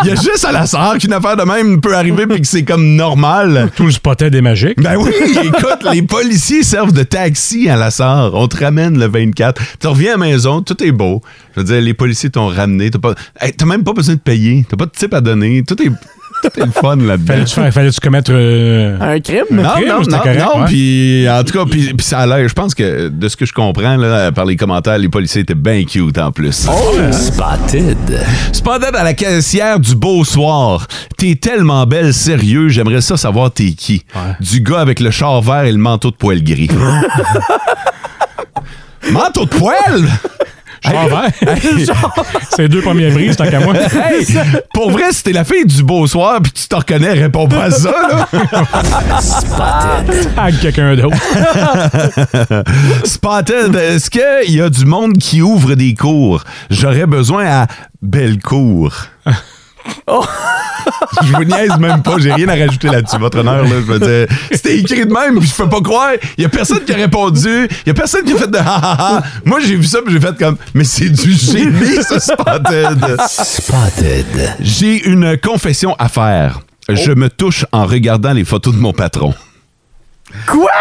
Il y a juste à la sœur qu'une affaire de même peut arriver puis que c'est comme normal. Tout le spotted est magique. Ben oui, écoute, les policiers servent de taxi à la sœur. On te ramène le 24. Tu reviens à la maison, tout est beau. Je veux dire, les policiers t'ont ramené. T'as pas, hey, même pas besoin de payer. T'as pas de type à donner. Tout est le fun là-dedans. Fallait-tu commettre. euh, Un crime? Non, crime, non, non, correct, non, ouais. puis en tout cas, puis, puis ça a l'air, je pense que de ce que je comprends là, par les commentaires, les policiers étaient bien cute en plus. Spotted. Spotted à la caissière du Beau Soir. T'es tellement belle, sérieux, j'aimerais ça savoir t'es qui. Du gars avec le char vert et le manteau de poil gris. manteau de poil? Char vert? C'est deux premières brises, tant qu'à moi. Hey, pour vrai, si t'es la fille du Beau Soir puis tu te reconnais, réponds pas à ça, là. Avec quelqu'un d'autre. Spotted, est-ce qu'il y a du monde qui ouvre des cours? J'aurais besoin à Bellecour. Je vous niaise même pas, j'ai rien à rajouter là-dessus, votre honneur. Là, je veux dire, c'était écrit de même, puis je peux pas croire. Il y a personne qui a répondu, il y a personne qui a fait de ha ha ha. Moi, j'ai vu ça, puis j'ai fait comme, mais c'est du génie, ce Spotted. Spotted. J'ai une confession à faire. Je me touche en regardant les photos de mon patron. Quoi?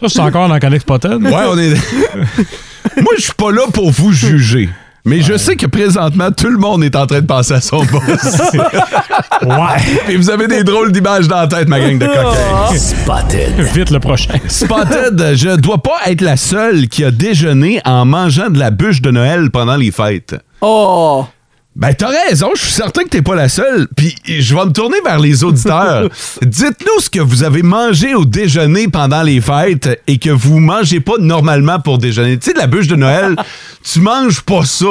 Ça, c'est encore dans Connect Spotted? Ouais, on est. Moi, je suis pas là pour vous juger. Mais je sais que présentement, tout le monde est en train de penser à son boss. Ouais. Et vous avez des drôles d'images dans la tête, ma gang de coquins. Spotted. Vite le prochain. Spotted, je dois pas être la seule qui a déjeuné en mangeant de la bûche de Noël pendant les fêtes. Oh! Ben, t'as raison, je suis certain que t'es pas la seule. Puis, je vais me tourner vers les auditeurs. Dites-nous ce que vous avez mangé au déjeuner pendant les fêtes et que vous mangez pas normalement pour déjeuner. Tu sais, de la bûche de Noël, tu manges pas ça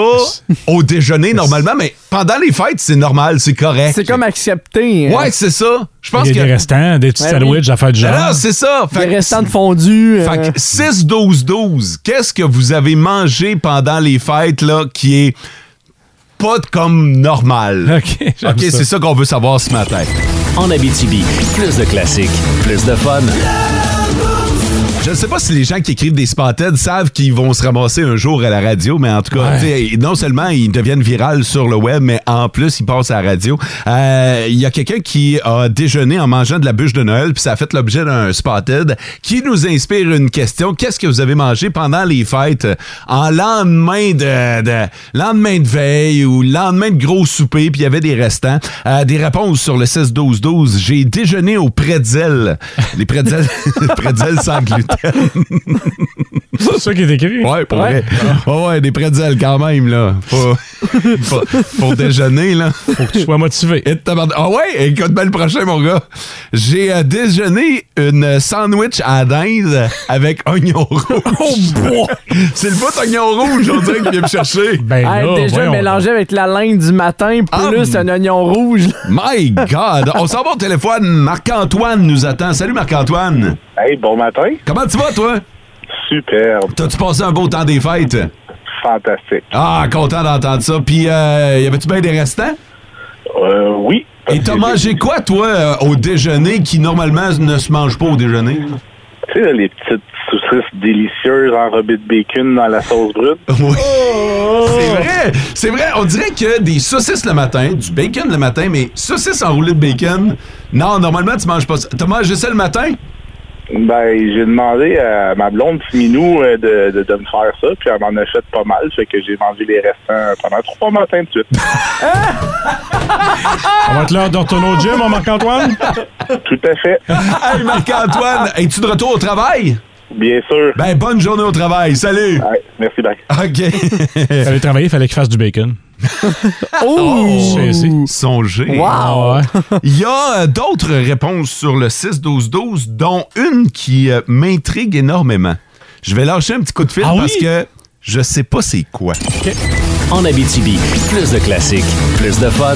au déjeuner normalement, mais pendant les fêtes, c'est normal, c'est correct. C'est comme accepté. hein. Ouais, c'est ça. Je pense Il y a que. des restants, des petits Ouais, sandwichs oui. à faire du genre. Ah, c'est ça. Des Fait que- restants de fondu. euh, fait que 6-12-12, qu'est-ce que vous avez mangé pendant les fêtes là qui est pas comme normal? OK, OK, ça. c'est ça qu'on veut savoir ce matin. En Abitibi, plus de classiques, plus de fun. Je ne sais pas si les gens qui écrivent des spotted savent qu'ils vont se ramasser un jour à la radio, mais en tout cas, Ouais. non seulement ils deviennent virales sur le web, mais en plus, ils passent à la radio. Euh, Il y a quelqu'un qui a déjeuné en mangeant de la bûche de Noël, puis ça a fait l'objet d'un spotted qui nous inspire une question. Qu'est-ce que vous avez mangé pendant les fêtes en lendemain de, de- lendemain de veille ou lendemain de gros souper, puis il y avait des restants? Euh, des réponses sur le 16-12-12. J'ai déjeuné au pretzel. Les pretzels, pretzels sans gluten. C'est ça qui est écrit. Ouais, pour vrai. Ouais, ouais, des pretzels quand même, là. Pour, pour, pour déjeuner, là. Faut que tu sois motivé. Ah ouais, écoute bien le prochain, mon gars. J'ai euh, déjeuné une sandwich à la dinde avec oignon rouge. C'est le bout d'oignon rouge, on dirait qu'il vient me chercher. Ben hey, là, déjà voyons. mélangé avec la laine du matin, plus Ah, un oignon rouge. là. My God! On s'en va au téléphone. Marc-Antoine nous attend. Salut, Marc-Antoine. Hey, bon matin. Comment tu vas, toi? Superbe. T'as-tu passé un beau temps des fêtes? Fantastique. Ah, content d'entendre ça. Puis, euh, y avait-tu bien des restants? Euh, oui. Et t'as mangé quoi, toi, euh, au déjeuner qui, normalement, ne se mange pas au déjeuner? Tu sais, les petites saucisses délicieuses enrobées de bacon dans la sauce brune. Oui. C'est vrai. C'est vrai. On dirait que des saucisses le matin, du bacon le matin, mais saucisses enroulées de bacon, non, normalement, tu manges pas ça. T'as mangé ça le matin? Ben, j'ai demandé à ma blonde Minou euh, de, de, de me faire ça, puis elle m'en a fait pas mal, fait que j'ai mangé les restants pendant trois matins de suite. On va être l'heure de retourner au gym, mon Marc-Antoine? Tout à fait. Hey, Marc-Antoine, es-tu de retour au travail? Bien sûr. Ben, bonne journée au travail. Salut. Ouais, merci, bye. OK. Fallait travailler, il fallait qu'il fasse du bacon. Oh! Ici. Songez. Wow! Il y a euh, d'autres réponses sur le 6-12-12, dont une qui euh, m'intrigue énormément. Je vais lâcher un petit coup de fil Ah oui? parce que je sais pas c'est quoi. En Abitibi, plus de classiques, plus de fun.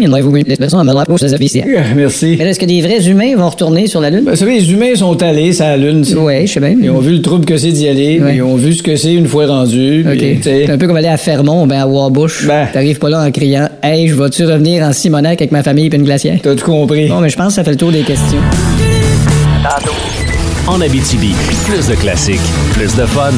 Il y en vous à ma droite, c'est officiel. Ah, Merci. Mais est-ce que des vrais humains vont retourner sur la Lune? Ben, vous savez, les humains sont allés sur la Lune. tu sais. Ouais, je sais bien. Ils ont vu le trouble que c'est d'y aller. Ouais. Ils ont vu ce que c'est une fois rendu. OK. puis, C'est un peu comme aller à Fermont, ben à Warbush. Ben. T'arrives pas là en criant Hey, je vais-tu revenir en Simonac avec ma famille et une glacière? T'as tout compris. Bon, mais je pense que ça fait le tour des questions. En Abitibi, plus de classiques, plus de fun.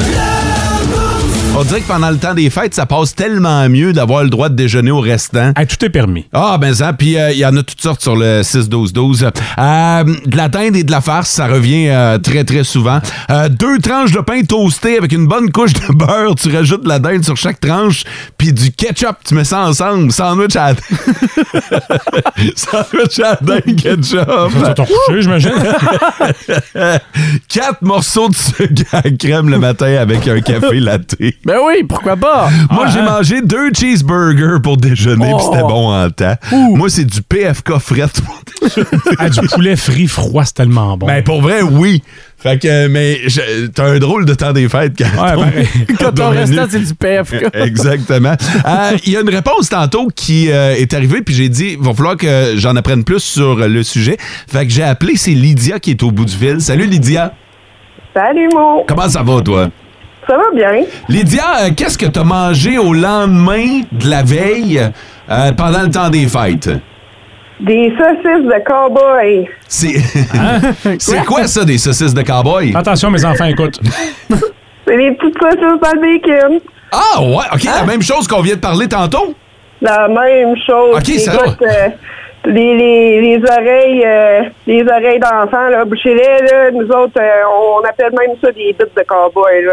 On dirait que pendant le temps des fêtes, ça passe tellement mieux d'avoir le droit de déjeuner au restant. Hey, tout est permis. Ah, ben ça. Puis euh, il y en a toutes sortes sur le 6-12-12. Euh, de la dinde et de la farce, ça revient euh, très, très souvent. Deux tranches de pain toasté avec une bonne couche de beurre. Tu rajoutes de la dinde sur chaque tranche. Puis du ketchup, tu mets ça ensemble. Sandwich à Sandwich à la dinde ketchup. Ça couché, j'imagine. Quatre morceaux de sucre à crème le matin avec un café latte. Ben oui, pourquoi pas? Moi, Ah, j'ai hein? mangé deux cheeseburgers pour déjeuner, puis c'était bon en temps. Moi, c'est du PFK fret pour déjeuner. Ah, du poulet frit froid, c'est tellement bon. Ben, pour vrai, oui. Fait que, mais t'as un drôle de temps des fêtes quand Ouais, ton- ben, Quand ton restant, c'est du PFK. Exactement. Euh, Il y a une réponse tantôt qui euh, est arrivée, puis j'ai dit, il va falloir que j'en apprenne plus sur le sujet. Fait que j'ai appelé, c'est Lydia qui est au bout du fil. Salut Lydia. Salut, Mo. Comment ça va, toi? Ça va bien? Lydia, euh, qu'est-ce que t'as mangé au lendemain de la veille euh, pendant le temps des fêtes? Des saucisses de cowboy. C'est c'est quoi ça, des saucisses de cowboy? Attention, mes enfants, écoute. C'est des petites saucisses dans le bacon. Ah ouais, ok, la même chose qu'on vient de parler tantôt? La même chose. Ok, ça Écoute, euh, les, les, les oreilles euh, les oreilles d'enfants, là, bouchez-les, là. Nous autres, euh, on appelle même ça des bites de cowboy, là.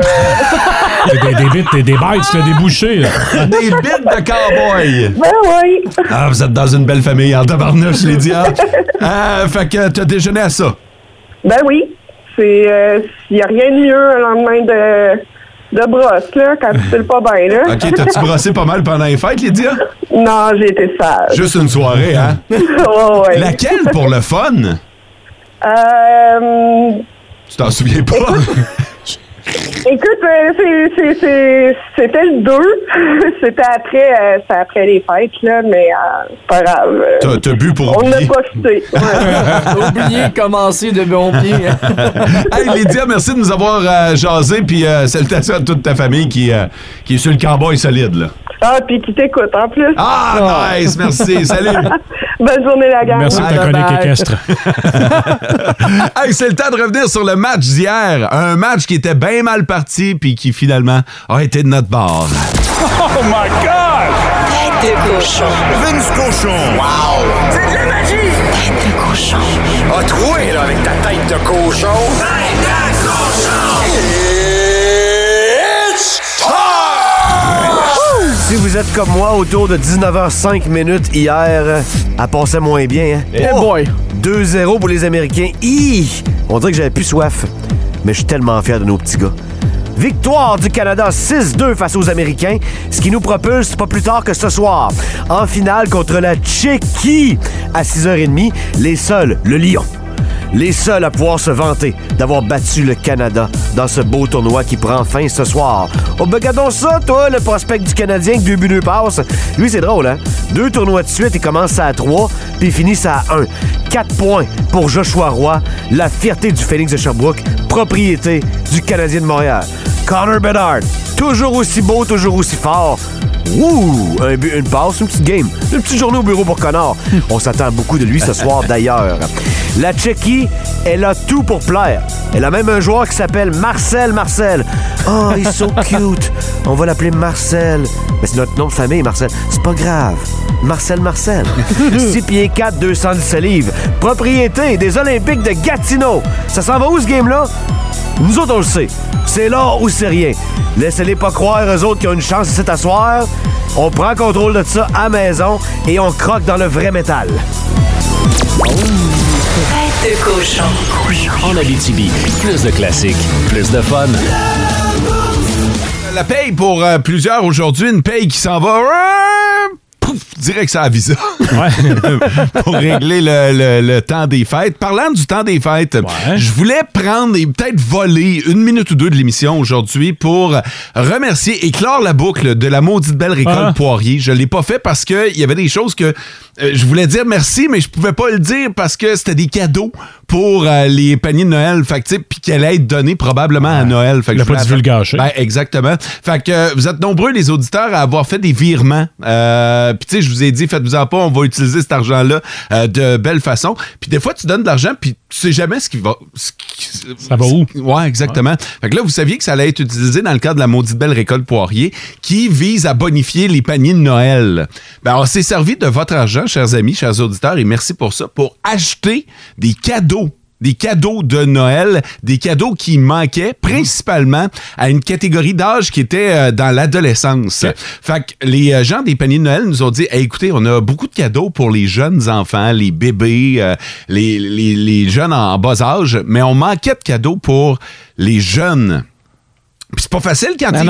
Des, des, bits, des, des bites, là, des bouchées. Là. Des bites de cowboy. ben oui. Ah, vous êtes dans une belle famille en tabarnouche, Lydia. Euh, fait que t'as déjeuné à ça? Ben oui. C'est, euh, y a rien de mieux un lendemain de, de brosse, là, quand tu fais pas bien, là. Ok, t'as-tu brossé pas mal pendant les fêtes, Lydia? Non, j'ai été sage. Juste une soirée, hein? ouais, ouais. Laquelle pour le fun? Euh, Tu t'en souviens pas? Écoute, euh, c'était le 2. c'était après, euh, après les fêtes, là, mais euh, c'est pas grave. Euh, T'as t'as bu pour On n'a oublier. pas quitté. Ouais. Oubliez de commencer de bon pied. Hey Lydia, merci de nous avoir euh, jasé, puis euh, salutations à toute ta famille qui, euh, qui est sur le cowboy solide, là. ah, puis qui t'écoute en plus. Ah, nice, merci, salut. Bonne journée, la gang. Merci de ta chronique équestre. hey, c'est le temps de revenir sur le match d'hier. Un match qui était bien mal parti, puis qui finalement a été de notre bord. Oh my God! Tête de cochon. Vince Cochon. Wow! C'est de la magie! Tête de cochon. A troué, là, avec ta tête de cochon. Tête de cochon! It's time! Si vous êtes comme moi, autour de 19h05 minutes hier, elle passait moins bien. Hein? Hey boy. 2-0 pour les Américains. Hi! On dirait que j'avais plus soif. Mais je suis tellement fier de nos petits gars. Victoire du Canada 6-2 face aux Américains, ce qui nous propulse pas plus tard que ce soir. En finale contre la Tchéquie à 6h30, les seuls, le Lion. Les seuls à pouvoir se vanter d'avoir battu le Canada dans ce beau tournoi qui prend fin ce soir. Oh, regardons ça, toi, le prospect du Canadien que deux buts, deux passes. Lui, c'est drôle, hein? Deux tournois de suite, il commence à 3, puis il finit à 1. 4 points pour Joshua Roy, la fierté du Phoenix de Sherbrooke, propriété du Canadien de Montréal. Connor Bedard, toujours aussi beau, toujours aussi fort. Ouh! Un but, une passe, une petite game. Une petite journée au bureau pour Connor. On s'attend beaucoup de lui ce soir d'ailleurs. La Tchéquie, elle a tout pour plaire. Elle a même un joueur qui s'appelle Marcel Marcel. Oh, il est so cute. On va l'appeler Marcel. Mais c'est notre nom de famille, Marcel. C'est pas grave. Marcel Marcel. 6 pieds 4, 217 livres. Propriété des Olympiques de Gatineau. Ça s'en va où, ce game-là? Nous autres, on le sait. C'est là ou c'est rien. Laissez-les pas croire, eux autres, qui ont une chance de s'asseoir. On prend contrôle de ça à maison et on croque dans le vrai métal. Tête de cochon. En Abitibi, plus de classiques, plus de fun. La paye pour euh, plusieurs aujourd'hui, une paye qui s'en va. Pouf, direct ça à Visa. pour régler le, le- le temps des fêtes. Parlant du temps des fêtes, je voulais prendre et peut-être voler une minute ou deux de l'émission aujourd'hui pour remercier et clore la boucle de la maudite belle récolte Ah. Poirier. Je l'ai pas fait parce qu'il y avait des choses que euh, je voulais dire merci, mais je pouvais pas le dire parce que c'était des cadeaux pour euh, les paniers de Noël. Fait que, puis qu'elle allait être donnée probablement à Noël. Fait que Il a je pas dû le gâcher. Ben, exactement. Fait que euh, vous êtes nombreux, les auditeurs, à avoir fait des virements. Euh, puis, tu sais, je vous ai dit, faites-vous-en pas, on va utiliser cet argent-là euh, de belle façon. Puis, des fois, tu donnes de l'argent, puis tu sais jamais ce qui va. Ça va où? Ouais, exactement. Fait que là, vous saviez que ça allait être utilisé dans le cadre de la maudite belle récolte poirier qui vise à bonifier les paniers de Noël. Ben, on s'est servi de votre argent, chers amis, chers auditeurs, et merci pour ça, pour acheter des cadeaux des cadeaux de Noël, des cadeaux qui manquaient principalement à une catégorie d'âge qui était euh, dans l'adolescence. Fait que les euh, gens des paniers de Noël nous ont dit Hey, écoutez, on a beaucoup de cadeaux pour les jeunes enfants, les bébés, euh, les, les- les jeunes en bas âge, mais on manquait de cadeaux pour les jeunes. Puis c'est pas facile quand Mais tu y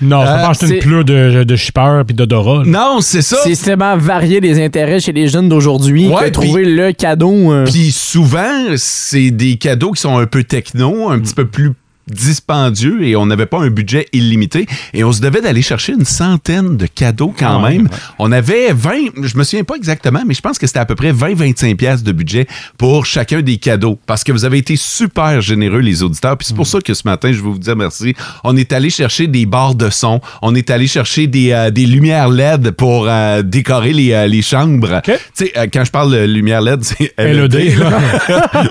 non. ça Euh, pas acheter c'est- une pleure de, de shipper puis d'odorat. Non, c'est ça. C'est tellement varié les intérêts chez les jeunes d'aujourd'hui Ouais, que trouver le cadeau. euh, Puis souvent, c'est des cadeaux qui sont un peu techno, un petit peu plus dispendieux et on n'avait pas un budget illimité et on se devait d'aller chercher une centaine de cadeaux quand Ah même. ouais. On avait 20, je me souviens pas exactement, mais je pense que c'était à peu près 20-25 pièces de budget pour chacun des cadeaux parce que vous avez été super généreux les auditeurs. Puis c'est Mm. pour ça que ce matin, je vais vous dire merci. On est allé chercher des barres de son, on est allé chercher des, euh, des lumières LED pour euh, décorer les, euh, les chambres. Tu sais, quand je parle de lumière LED, c'est LED. LED, là.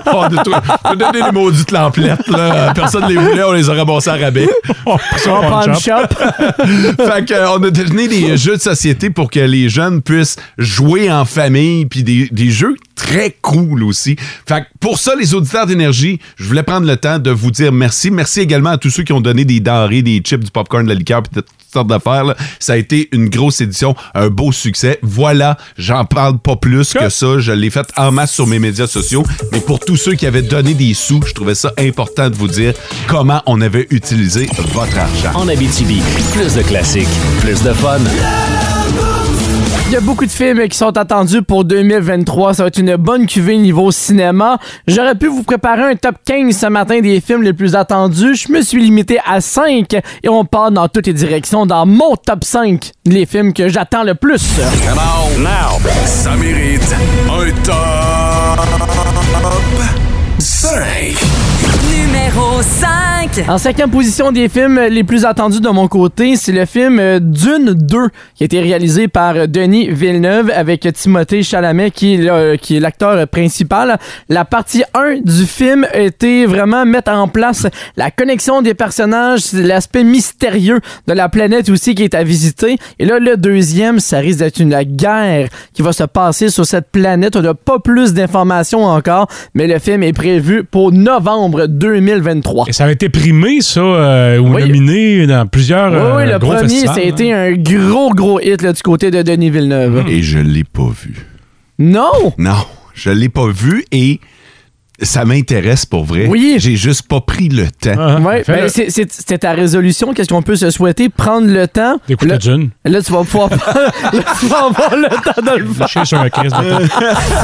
on a donné les maudites lamplettes. Là. Personne ne les voulait, on les a ramassés à rabais. Un pawn shop. fait que, euh, on a donné des jeux de société pour que les jeunes puissent jouer en famille, puis des, des jeux très cool aussi. Fait que pour ça, les auditeurs d'énergie, je voulais prendre le temps de vous dire merci. Merci également à tous ceux qui ont donné des denrées, des chips, du popcorn, de la liqueur, toutes sortes d'affaires. Ça a été une grosse édition, un beau succès. Voilà, j'en parle pas plus que ça. Je l'ai fait en masse sur mes médias sociaux. Mais pour tous ceux qui avaient donné des sous, je trouvais ça important de vous dire comment on avait utilisé votre argent. En Abitibi, plus de classiques, plus de fun. Il y a beaucoup de films qui sont attendus pour 2023. Ça va être une bonne cuvée niveau cinéma. J'aurais pu vous préparer un top 15 ce matin des films les plus attendus. Je me suis limité à 5 et on part dans toutes les directions dans mon top 5 les films que j'attends le plus. Come on, now, ça mérite un top 5. Numéro 5. En cinquième position des films les plus attendus de mon côté, c'est le film euh, Dune 2 qui a été réalisé par euh, Denis Villeneuve avec Timothée Chalamet qui est est l'acteur principal. La partie 1 du film était vraiment mettre en place la connexion des personnages, l'aspect mystérieux de la planète aussi qui est à visiter. Et là, le deuxième, ça risque d'être une guerre qui va se passer sur cette planète. On n'a pas plus d'informations encore, mais le film est prévu pour novembre 2023. Et ça a été primé, ça, euh, ou Oui. nominé dans plusieurs Oui, oui, euh, le gros premier, ça a hein. été un gros, gros hit là, du côté de Denis Villeneuve. Et je l'ai pas vu. Non! Non, je l'ai pas vu et ça m'intéresse pour vrai. Oui. J'ai juste pas pris le temps. Ah, Ouais, ben, c'est- c'est c'est ta résolution. Qu'est-ce qu'on peut se souhaiter? Prendre le temps. D'écouter Là, Dune. là, tu vas pouvoir là, tu vas avoir le temps de le faire. Sur un crise de temps.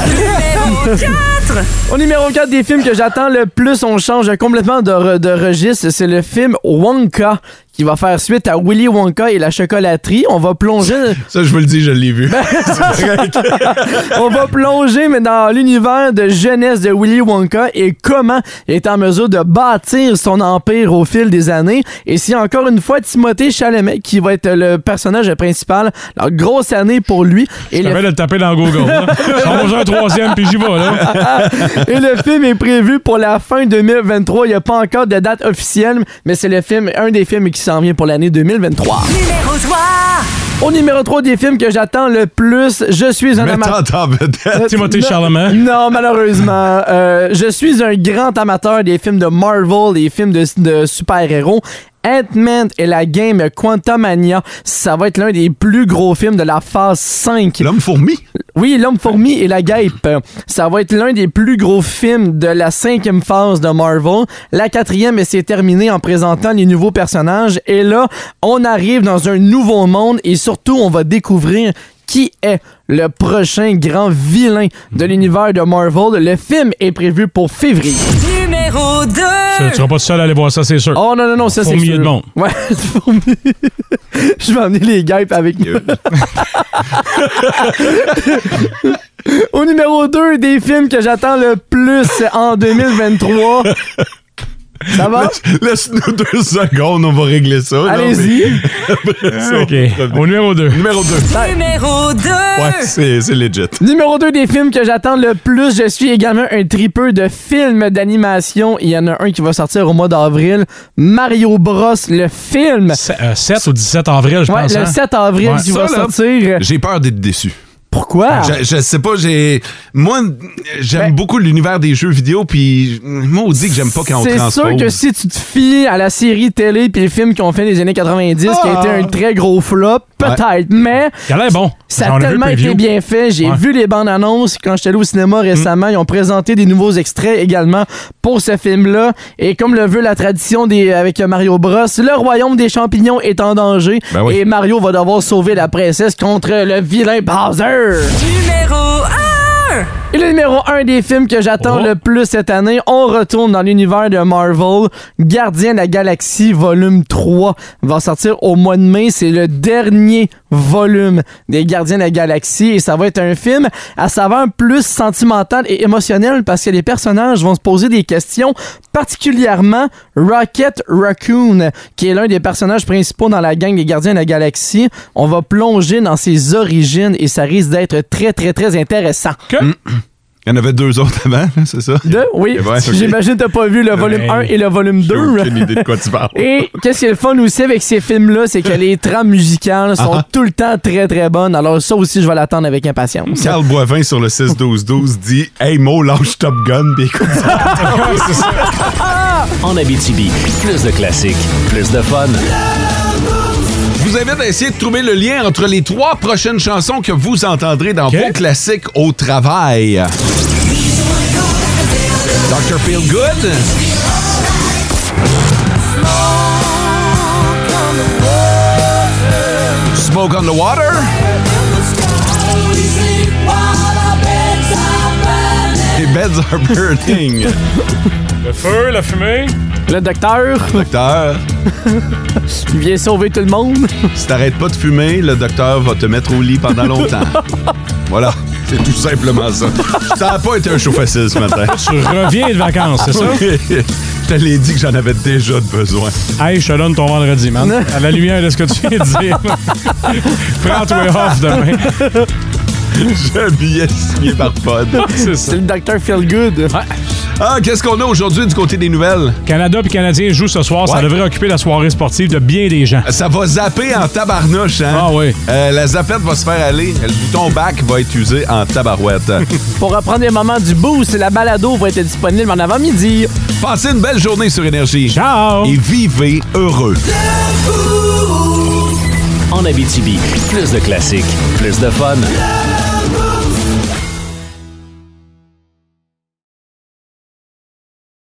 Numéro 4. Au numéro 4 des films que j'attends le plus, on change complètement de, re- de registre. C'est le film Wonka qui va faire suite à Willy Wonka et la chocolaterie. On va plonger... Ça, je vous le dis, je l'ai vu. On va plonger mais dans l'univers de jeunesse de Willy Wonka et comment il est en mesure de bâtir son empire au fil des années. Et c'est encore une fois Timothée Chalamet qui va être le personnage principal. Alors, grosse année pour lui. Et Je le de taper dans Google. hein. Un troisième, puis j'y vais, là. Et le film est prévu pour la fin 2023. Il n'y a pas encore de date officielle, mais c'est le film, un des films qui s'en vient pour l'année 2023. Numéro 3. Au numéro 3 des films que j'attends le plus, je suis un amateur. Vedette. Timothée Non. Chalamet. Non, malheureusement. Euh, je suis un grand amateur des films de Marvel, des films de, de super-héros. Ant-Man et la game Quantumania, ça va être l'un des plus gros films de la phase 5. L'homme-fourmi? Oui, L'homme-fourmi et la guêpe. Ça va être l'un des plus gros films de la cinquième phase de Marvel. La quatrième, c'est terminé en présentant les nouveaux personnages. Et là, on arrive dans un nouveau monde et surtout, on va découvrir qui est le prochain grand vilain de l'univers de Marvel. Le film est prévu pour février. Numéro 2. Tu seras pas seul à aller voir ça, c'est sûr. Oh non, non, non, ça c'est Fourmi sûr. de monde. Ouais, fourmi. Je vais emmener les guêpes avec nous. Au numéro 2 des films que j'attends le plus en 2023. Ça va? Laisse-nous deux secondes, on va régler ça. Allez-y. OK. Au numéro 2. Numéro 2. Numéro 2. Ouais, c'est c'est legit. Numéro 2 des films que j'attends le plus, je suis également un tripeux de films d'animation. Il y en a un qui va sortir au mois d'avril. Mario Bros, le film. 7 ou 17 avril, je Ouais, pense. le hein? 7 avril Ouais. qui Ça, va là, sortir. J'ai peur d'être déçu. Pourquoi? Je, je sais pas, j'ai. Moi, j'aime Ben- beaucoup l'univers des jeux vidéo, puis moi, on dit que j'aime pas quand on C'est transpose. sûr que si tu te fies à la série télé puis les films qu'ils ont fait les années 90, qui a Ah. été un très gros flop, peut-être, mais Il a l'air bon. ça a tellement été bien fait. J'ai Ouais. vu les bandes annonces quand j'étais allé au cinéma récemment. Ils ont présenté des nouveaux extraits également pour ce film-là. Et comme le veut la tradition des, avec Mario Bros, le royaume des champignons est en danger. Ben oui. Et Mario va devoir sauver la princesse contre le vilain Bowser. Numéro 1. Et le numéro un des films que j'attends Oh. le plus cette année, on retourne dans l'univers de Marvel. Gardien de la Galaxie, volume 3, va sortir au mois de mai. C'est le dernier volume des Gardiens de la Galaxie et ça va être un film à saveur plus sentimentale et émotionnelle parce que les personnages vont se poser des questions, particulièrement Rocket Raccoon, qui est l'un des personnages principaux dans la gang des Gardiens de la Galaxie. On va plonger dans ses origines et ça risque d'être très, très, très intéressant. Il y en avait deux autres avant, c'est ça? Deux? Oui. Eh. J'imagine que t'as pas vu le volume Ouais. 1 et le volume 2. J'ai aucune idée de quoi tu parles. Et qu'est-ce qui est le fun aussi avec ces films-là, c'est que les trames musicales sont Ah. tout le temps très très bonnes. Alors ça aussi, je vais l'attendre avec impatience. Carl Boivin sur le 6-12-12 dit Hey Mo, lâche Top Gun, puis écoute ça. En Abitibi, plus de classiques, plus de fun. Je vous invite à essayer de trouver le lien entre les trois prochaines chansons que vous entendrez dans vos classiques au travail. Dr. Feel Good. Smoke on the Water. Beds are burning. Le feu, la fumée. Le docteur, Docteur, il vient sauver tout le monde. si t'arrêtes pas de fumer, le docteur va te mettre au lit pendant longtemps. voilà, c'est tout simplement ça. Ça n'a pas été un show facile ce matin. Tu reviens de vacances, c'est ça? Je te l'ai dit que j'en avais déjà de besoin. Hey, je te donne ton vendredi, man. À la lumière de ce que tu viens de dire. Prends-toi off demain. J'ai un billet signé par Pod. C'est ça. C'est le docteur Feel Good. Ah, qu'est-ce qu'on a aujourd'hui du côté des nouvelles? Canada puis Canadiens jouent ce soir. Ça devrait occuper la soirée sportive de bien des gens. Ça va zapper en tabarnouche, hein? Ah oui. Euh, la zapette va se faire aller. Le bouton back va être usé en tabarouette. Pour reprendre les moments du boost, la balado va être disponible en avant-midi. Passez une belle journée sur Énergie. Ciao! Et vivez heureux. En Abitibi, plus de classiques, plus de fun.